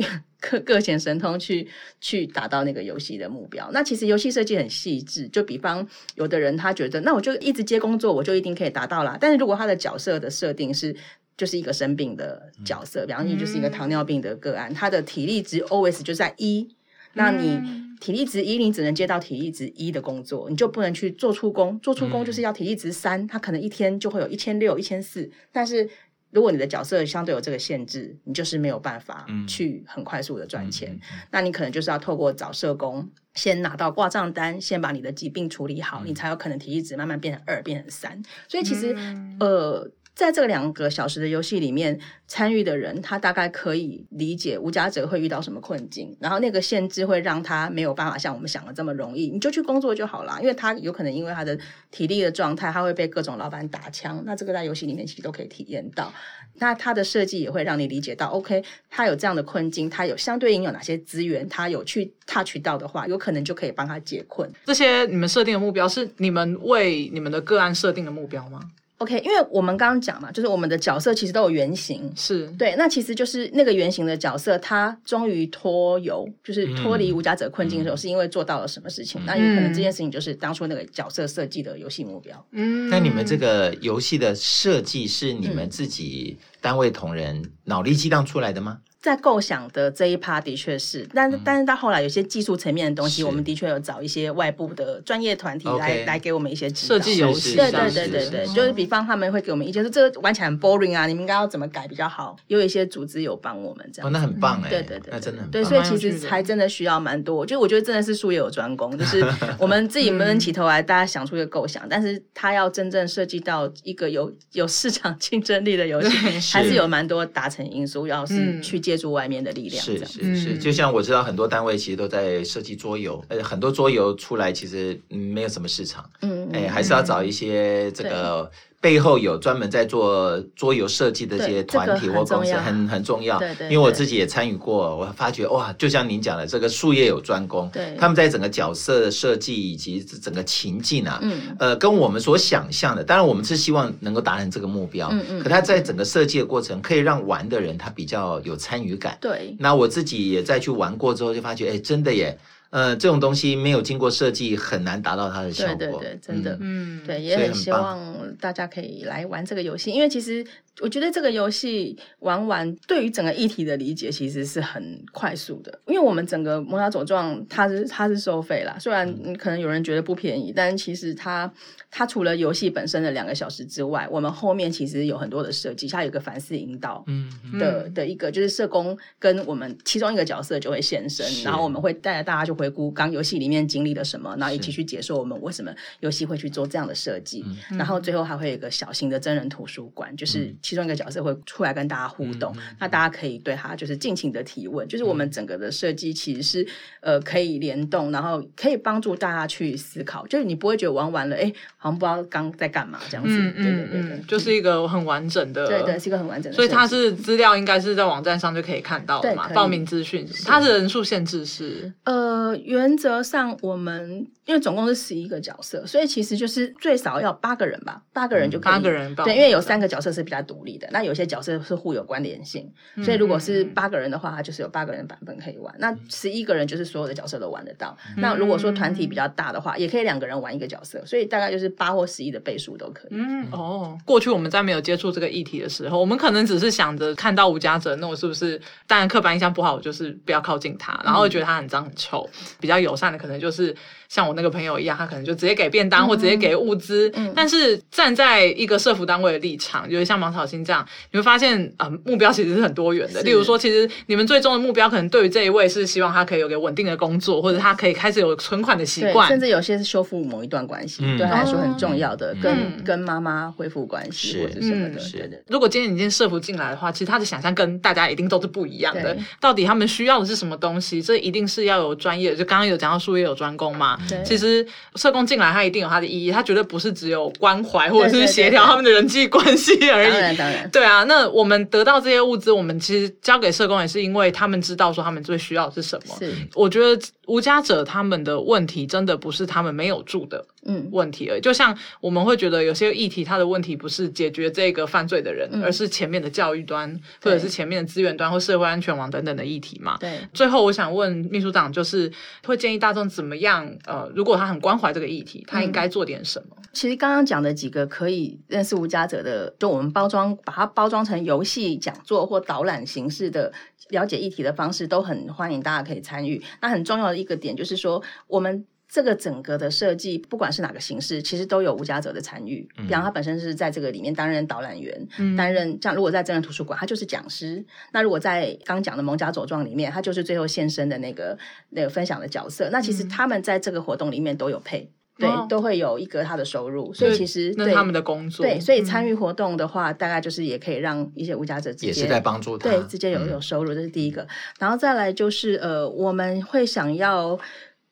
各各显神通去去达到那个游戏的目标。那其实游戏设计很细致，就比方有的人他觉得，那我就一直接工作，我就一定可以达到啦。但是如果他的角色的设定是就是一个生病的角色，比方你就是一个糖尿病的个案，他的体力值 always 就在一，那你体力值一，你只能接到体力值一的工作，你就不能去做出工，做出工就是要体力值三，他可能一天就会有一千六、一千四，但是。如果你的角色相对有这个限制，你就是没有办法去很快速的赚钱。嗯、那你可能就是要透过找社工，先拿到挂账单，先把你的疾病处理好，嗯、你才有可能体力值慢慢变成二，变成三。所以其实，嗯、呃。在这两个小时的游戏里面，参与的人他大概可以理解无家者会遇到什么困境，然后那个限制会让他没有办法像我们想的这么容易。你就去工作就好了，因为他有可能因为他的体力的状态，他会被各种老板打枪。那这个在游戏里面其实都可以体验到。那他的设计也会让你理解到，OK，他有这样的困境，他有相对应有哪些资源，他有去 touch 到的话，有可能就可以帮他解困。这些你们设定的目标是你们为你们的个案设定的目标吗？OK，因为我们刚刚讲嘛，就是我们的角色其实都有原型，是对。那其实就是那个原型的角色，他终于脱游，就是脱离无家者困境的时候，嗯、是因为做到了什么事情？嗯、那有可能这件事情就是当初那个角色设计的游戏目标。嗯，那你们这个游戏的设计是你们自己单位同仁脑力激荡出来的吗？在构想的这一趴的确是，但是、嗯、但是到后来有些技术层面的东西，我们的确有找一些外部的专业团体来 Okay 来给我们一些指导。设计游戏，对对对对对，就是比方他们会给我们意见，说这个玩起来很 boring 啊，你们应该要怎么改比较好？有一些组织有帮我们这样，哦，那很棒哎，对对对，那真的对，所以其实还真的需要蛮多，就我觉得真的是术业有专攻，就是 我们自己闷起头来，大家想出一个构想，但是他要真正设计到一个有有市场竞争力的游戏，还是有蛮多达成因素，要是去借助外面的力量。是是是，就像我知道很多单位其实都在设计桌游，呃，很多桌游出来其实没有什么市场，嗯，哎，还是要找一些这个背后有专门在做桌游设计的这些团体或公司，很很重要。对对，因为我自己也参与过，我发觉哇，就像您讲的，这个术业有专攻，对，他们在整个角色设计以及整个情境啊，嗯，呃，跟我们所想象的，当然我们是希望能够达成这个目标，嗯嗯，可他在整个设计的过程，可以让玩的人他比较有参与感，对。那我自己也再去玩过之后，就发觉，哎，真的耶。呃，这种东西没有经过设计，很难达到它的效果。对对对，真的，嗯，对，也很希望大家可以来玩这个游戏，因为其实我觉得这个游戏玩完，对于整个议题的理解其实是很快速的。因为我们整个《魔爪走状》，它是它是收费啦，虽然可能有人觉得不便宜，但其实它它除了游戏本身的两个小时之外，我们后面其实有很多的设计，它有一个反思引导的，嗯的的一个，就是社工跟我们其中一个角色就会现身，然后我们会带着大家就。回顾刚游戏里面经历了什么，然后一起去解说我们为什么游戏会去做这样的设计，是然后最后还会有一个小型的真人图书馆，就是其中一个角色会出来跟大家互动，嗯、那大家可以对他就是尽情的提问，就是我们整个的设计其实是呃可以联动，然后可以帮助大家去思考，就是你不会觉得玩完了，哎，好像不知道刚在干嘛这样子，嗯、对对对对，就是一个很完整的，对对，是一个很完整的，所以它是资料应该是在网站上就可以看到的嘛，报名资讯，它的人数限制是呃。原则上，我们因为总共是十一个角色，所以其实就是最少要八个人吧，八个人就可以。八个人，对，因为有三个角色是比较独立的，那有些角色是互有关联性，所以如果是八个人的话，它就是有八个人版本可以玩。那十一个人就是所有的角色都玩得到。那如果说团体比较大的话，也可以两个人玩一个角色，所以大概就是八或十一的倍数都可以。嗯，哦，过去我们在没有接触这个议题的时候，我们可能只是想着看到无家者，那我是不是？当然刻板印象不好，我就是不要靠近他，然后会觉得他很脏很臭。比较友善的可能就是像我那个朋友一样，他可能就直接给便当或直接给物资。嗯，但是站在一个社服单位的立场，就是像芒草心这样，你会发现啊，目标其实是很多元的。例如说，其实你们最终的目标可能对于这一位是希望他可以有个稳定的工作，或者他可以开始有存款的习惯，甚至有些是修复某一段关系，对他来说很重要的，跟跟妈妈恢复关系或者什么的。对的。如果今天你今天社服进来的话，其实他的想象跟大家一定都是不一样的。到底他们需要的是什么东西？这一定是要有专业，就刚刚有讲到术业有专攻嘛。对，其实社工进来，他一定有他的意义，他绝对不是只有关怀或者是协调他们的人际关系而已。当然，当然，对啊。那我们得到这些物资，我们其实交给社工也是因为他们知道说他们最需要的是什么。是，我觉得无家者他们的问题真的不是他们没有住的嗯问题而已。就像我们会觉得有些议题，它的问题不是解决这个犯罪的人，而是前面的教育端或者是前面的资源端或社会安全网等等的议题嘛。对。最后，我想问秘书长，就是会建议大众怎么样？呃，如果他很关怀这个议题，他应该做点什么？嗯、其实刚刚讲的几个可以认识无家者的，就我们包装，把它包装成游戏讲座或导览形式的了解议题的方式，都很欢迎大家可以参与。那很重要的一个点就是说，我们。这个整个的设计，不管是哪个形式，其实都有无家者的参与。比方他本身是在这个里面担任导览员，嗯、担任像如果在真人图书馆，他就是讲师。那如果在刚讲的《蒙家走状》里面，他就是最后现身的那个那个分享的角色。那其实他们在这个活动里面都有配，嗯、对，都会有一个他的收入。所以其实那他们的工作。对，所以参与活动的话，嗯、大概就是也可以让一些无家者直接也是在帮助他，对，直接有有收入，嗯、这是第一个。然后再来就是呃，我们会想要。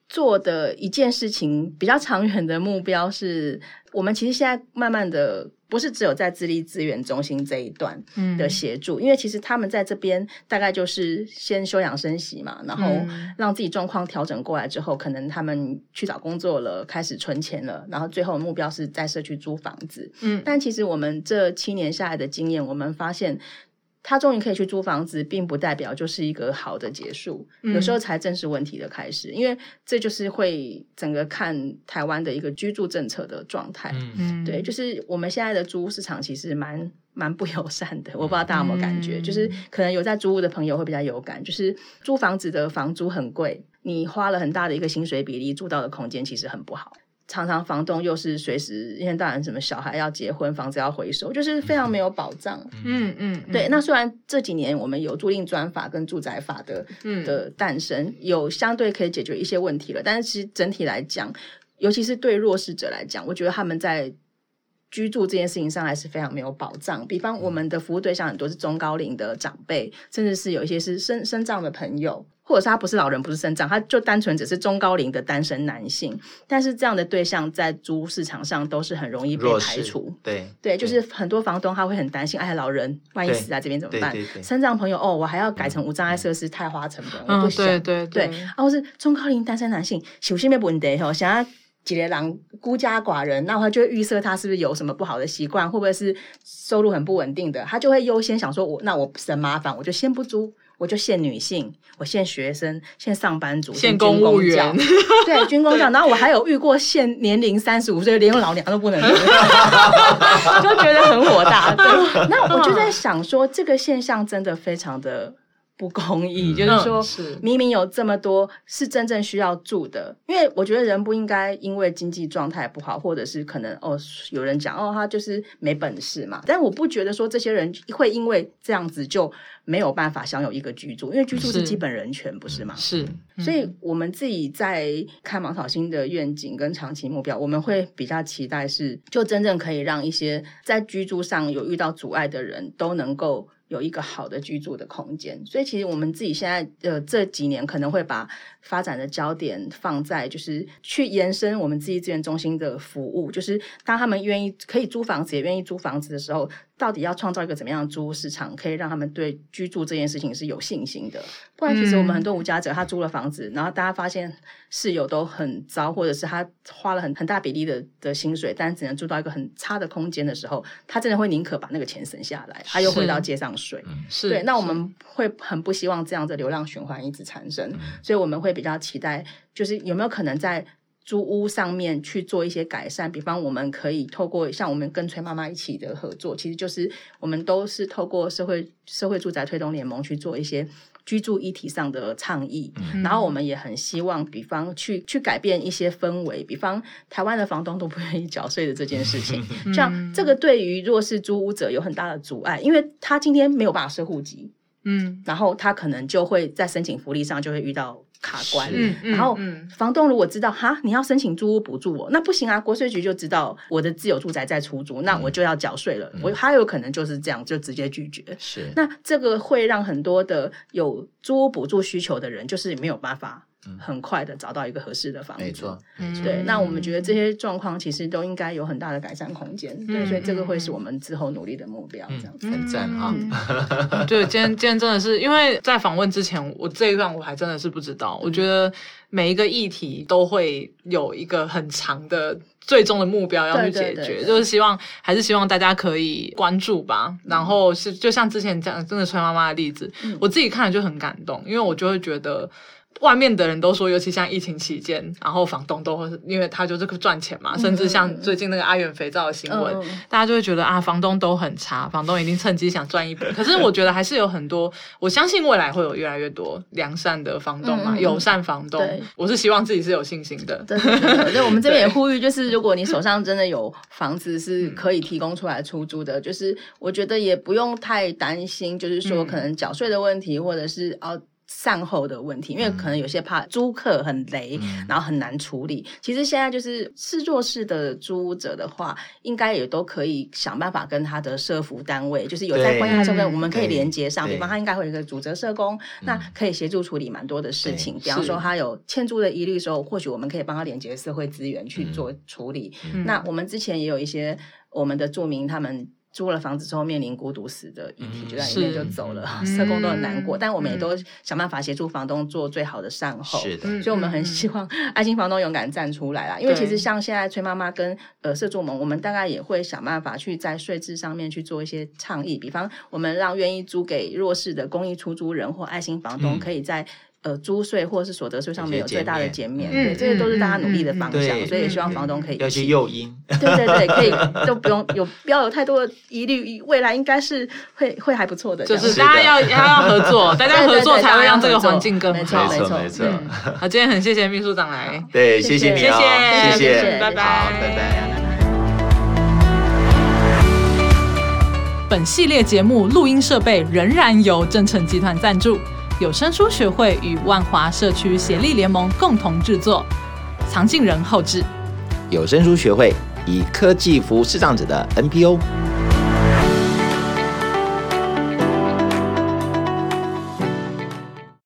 做的一件事情比较长远的目标是，我们其实现在慢慢的不是只有在自立资源中心这一段的协助，嗯、因为其实他们在这边大概就是先休养生息嘛，然后让自己状况调整过来之后，可能他们去找工作了，开始存钱了，然后最后目标是在社区租房子。嗯，但其实我们这七年下来的经验，我们发现。他终于可以去租房子，并不代表就是一个好的结束，嗯、有时候才正是问题的开始，因为这就是会整个看台湾的一个居住政策的状态。嗯，对，就是我们现在的租屋市场其实蛮蛮不友善的，我不知道大家有没有感觉，嗯、就是可能有在租屋的朋友会比较有感，就是租房子的房租很贵，你花了很大的一个薪水比例，住到的空间其实很不好。常常房东又是随时一天到晚什么小孩要结婚，房子要回收，就是非常没有保障。嗯嗯，嗯对。那虽然这几年我们有租赁专法跟住宅法的、嗯、的诞生，有相对可以解决一些问题了，但是其实整体来讲，尤其是对弱势者来讲，我觉得他们在居住这件事情上还是非常没有保障。比方我们的服务对象很多是中高龄的长辈，甚至是有一些是身身障的朋友。或者是他不是老人，不是身障，他就单纯只是中高龄的单身男性。但是这样的对象在租市场上都是很容易被排除。对对，就是很多房东他会很担心，哎，老人万一死在这边怎么办？身障朋友哦，我还要改成无障碍设施，太花成本，我不想。对对对。然后是中高龄单身男性，首先没问题吼，想要几个人孤家寡人，那他就会预设他是不是有什么不好的习惯，会不会是收入很不稳定的？他就会优先想说，我那我省麻烦，我就先不租。我就限女性，我限学生，限上班族，限公务员，对，军公教。然后我还有遇过限年龄三十五岁，连老娘都不能，就觉得很火大。对，那我就在想说，这个现象真的非常的。不公义，就是说，是明明有这么多是真正需要住的，因为我觉得人不应该因为经济状态不好，或者是可能哦，有人讲哦，他就是没本事嘛。但我不觉得说这些人会因为这样子就没有办法享有一个居住，因为居住是基本人权，不是吗？是，所以我们自己在看芒草心的愿景跟长期目标，我们会比较期待是，就真正可以让一些在居住上有遇到阻碍的人都能够。有一个好的居住的空间，所以其实我们自己现在呃这几年可能会把发展的焦点放在就是去延伸我们自己资源中心的服务，就是当他们愿意可以租房子也愿意租房子的时候，到底要创造一个怎么样的租屋市场，可以让他们对居住这件事情是有信心的。不然，其实我们很多无家者他租了房子，然后大家发现室友都很糟，或者是他花了很很大比例的的薪水，但只能住到一个很差的空间的时候，他真的会宁可把那个钱省下来，他又回到街上睡。是对，那我们会很不希望这样的流浪循环一直产生，所以我们会比较期待，就是有没有可能在。租屋上面去做一些改善，比方我们可以透过像我们跟崔妈妈一起的合作，其实就是我们都是透过社会社会住宅推动联盟去做一些居住议题上的倡议，嗯、然后我们也很希望，比方去去改变一些氛围，比方台湾的房东都不愿意缴税的这件事情，像、嗯、这个对于弱势租屋者有很大的阻碍，因为他今天没有办法设户籍，嗯，然后他可能就会在申请福利上就会遇到。卡关，嗯、然后房东如果知道哈，你要申请租屋补助我，那不行啊，国税局就知道我的自有住宅在出租，那我就要缴税了，嗯、我还有可能就是这样就直接拒绝。是，那这个会让很多的有租屋补助需求的人，就是没有办法。很快的找到一个合适的房子，没错，对。嗯、那我们觉得这些状况其实都应该有很大的改善空间，嗯、对，所以这个会是我们之后努力的目标，这样子。很赞啊！对，今天今天真的是因为在访问之前，我这一段我还真的是不知道。我觉得每一个议题都会有一个很长的最终的目标要去解决，就是希望还是希望大家可以关注吧。然后是就像之前讲真的崔妈妈的例子，嗯、我自己看了就很感动，因为我就会觉得。外面的人都说，尤其像疫情期间，然后房东都会，因为他就是个赚钱嘛，甚至像最近那个阿元肥皂的新闻，嗯、大家就会觉得啊，房东都很差，房东一定趁机想赚一笔。可是我觉得还是有很多，我相信未来会有越来越多良善的房东嘛，嗯、友善房东。我是希望自己是有信心的。对对对，我们这边 也呼吁，就是如果你手上真的有房子是可以提供出来出租的，嗯、就是我觉得也不用太担心，就是说可能缴税的问题，或者是哦。善后的问题，因为可能有些怕租客很雷，嗯、然后很难处理。其实现在就是是弱势的租屋者的话，应该也都可以想办法跟他的社福单位，就是有在关系他身份，我们可以连接上。比方他应该会有一个主责社工，嗯、那可以协助处理蛮多的事情。比方说他有欠租的疑虑的时候，或许我们可以帮他连接社会资源去做处理。嗯、那我们之前也有一些我们的住民他们。租了房子之后面临孤独死的议题，就在里面就走了，社工都很难过，但我们也都想办法协助房东做最好的善后。是的，所以我们很希望爱心房东勇敢站出来啦，因为其实像现在崔妈妈跟呃社助盟，我们大概也会想办法去在税制上面去做一些倡议，比方我们让愿意租给弱势的公益出租人或爱心房东可以在。呃，租税或者是所得税上面有最大的减免，对，这些都是大家努力的方向，所以也希望房东可以要些诱因，对对对，可以 都不用有不要有太多的疑虑，未来应该是会会还不错的，就是大家要要要合作，大家合作才会让这个环境更好，没错没错。好，今天很谢谢秘书长来，对，谢谢你，谢谢谢谢，拜拜，拜拜。本系列节目录音设备仍然由正成集团赞助。有声书学会与万华社区协力联盟共同制作，藏镜人后制。有声书学会以科技服务视障者的 NPO。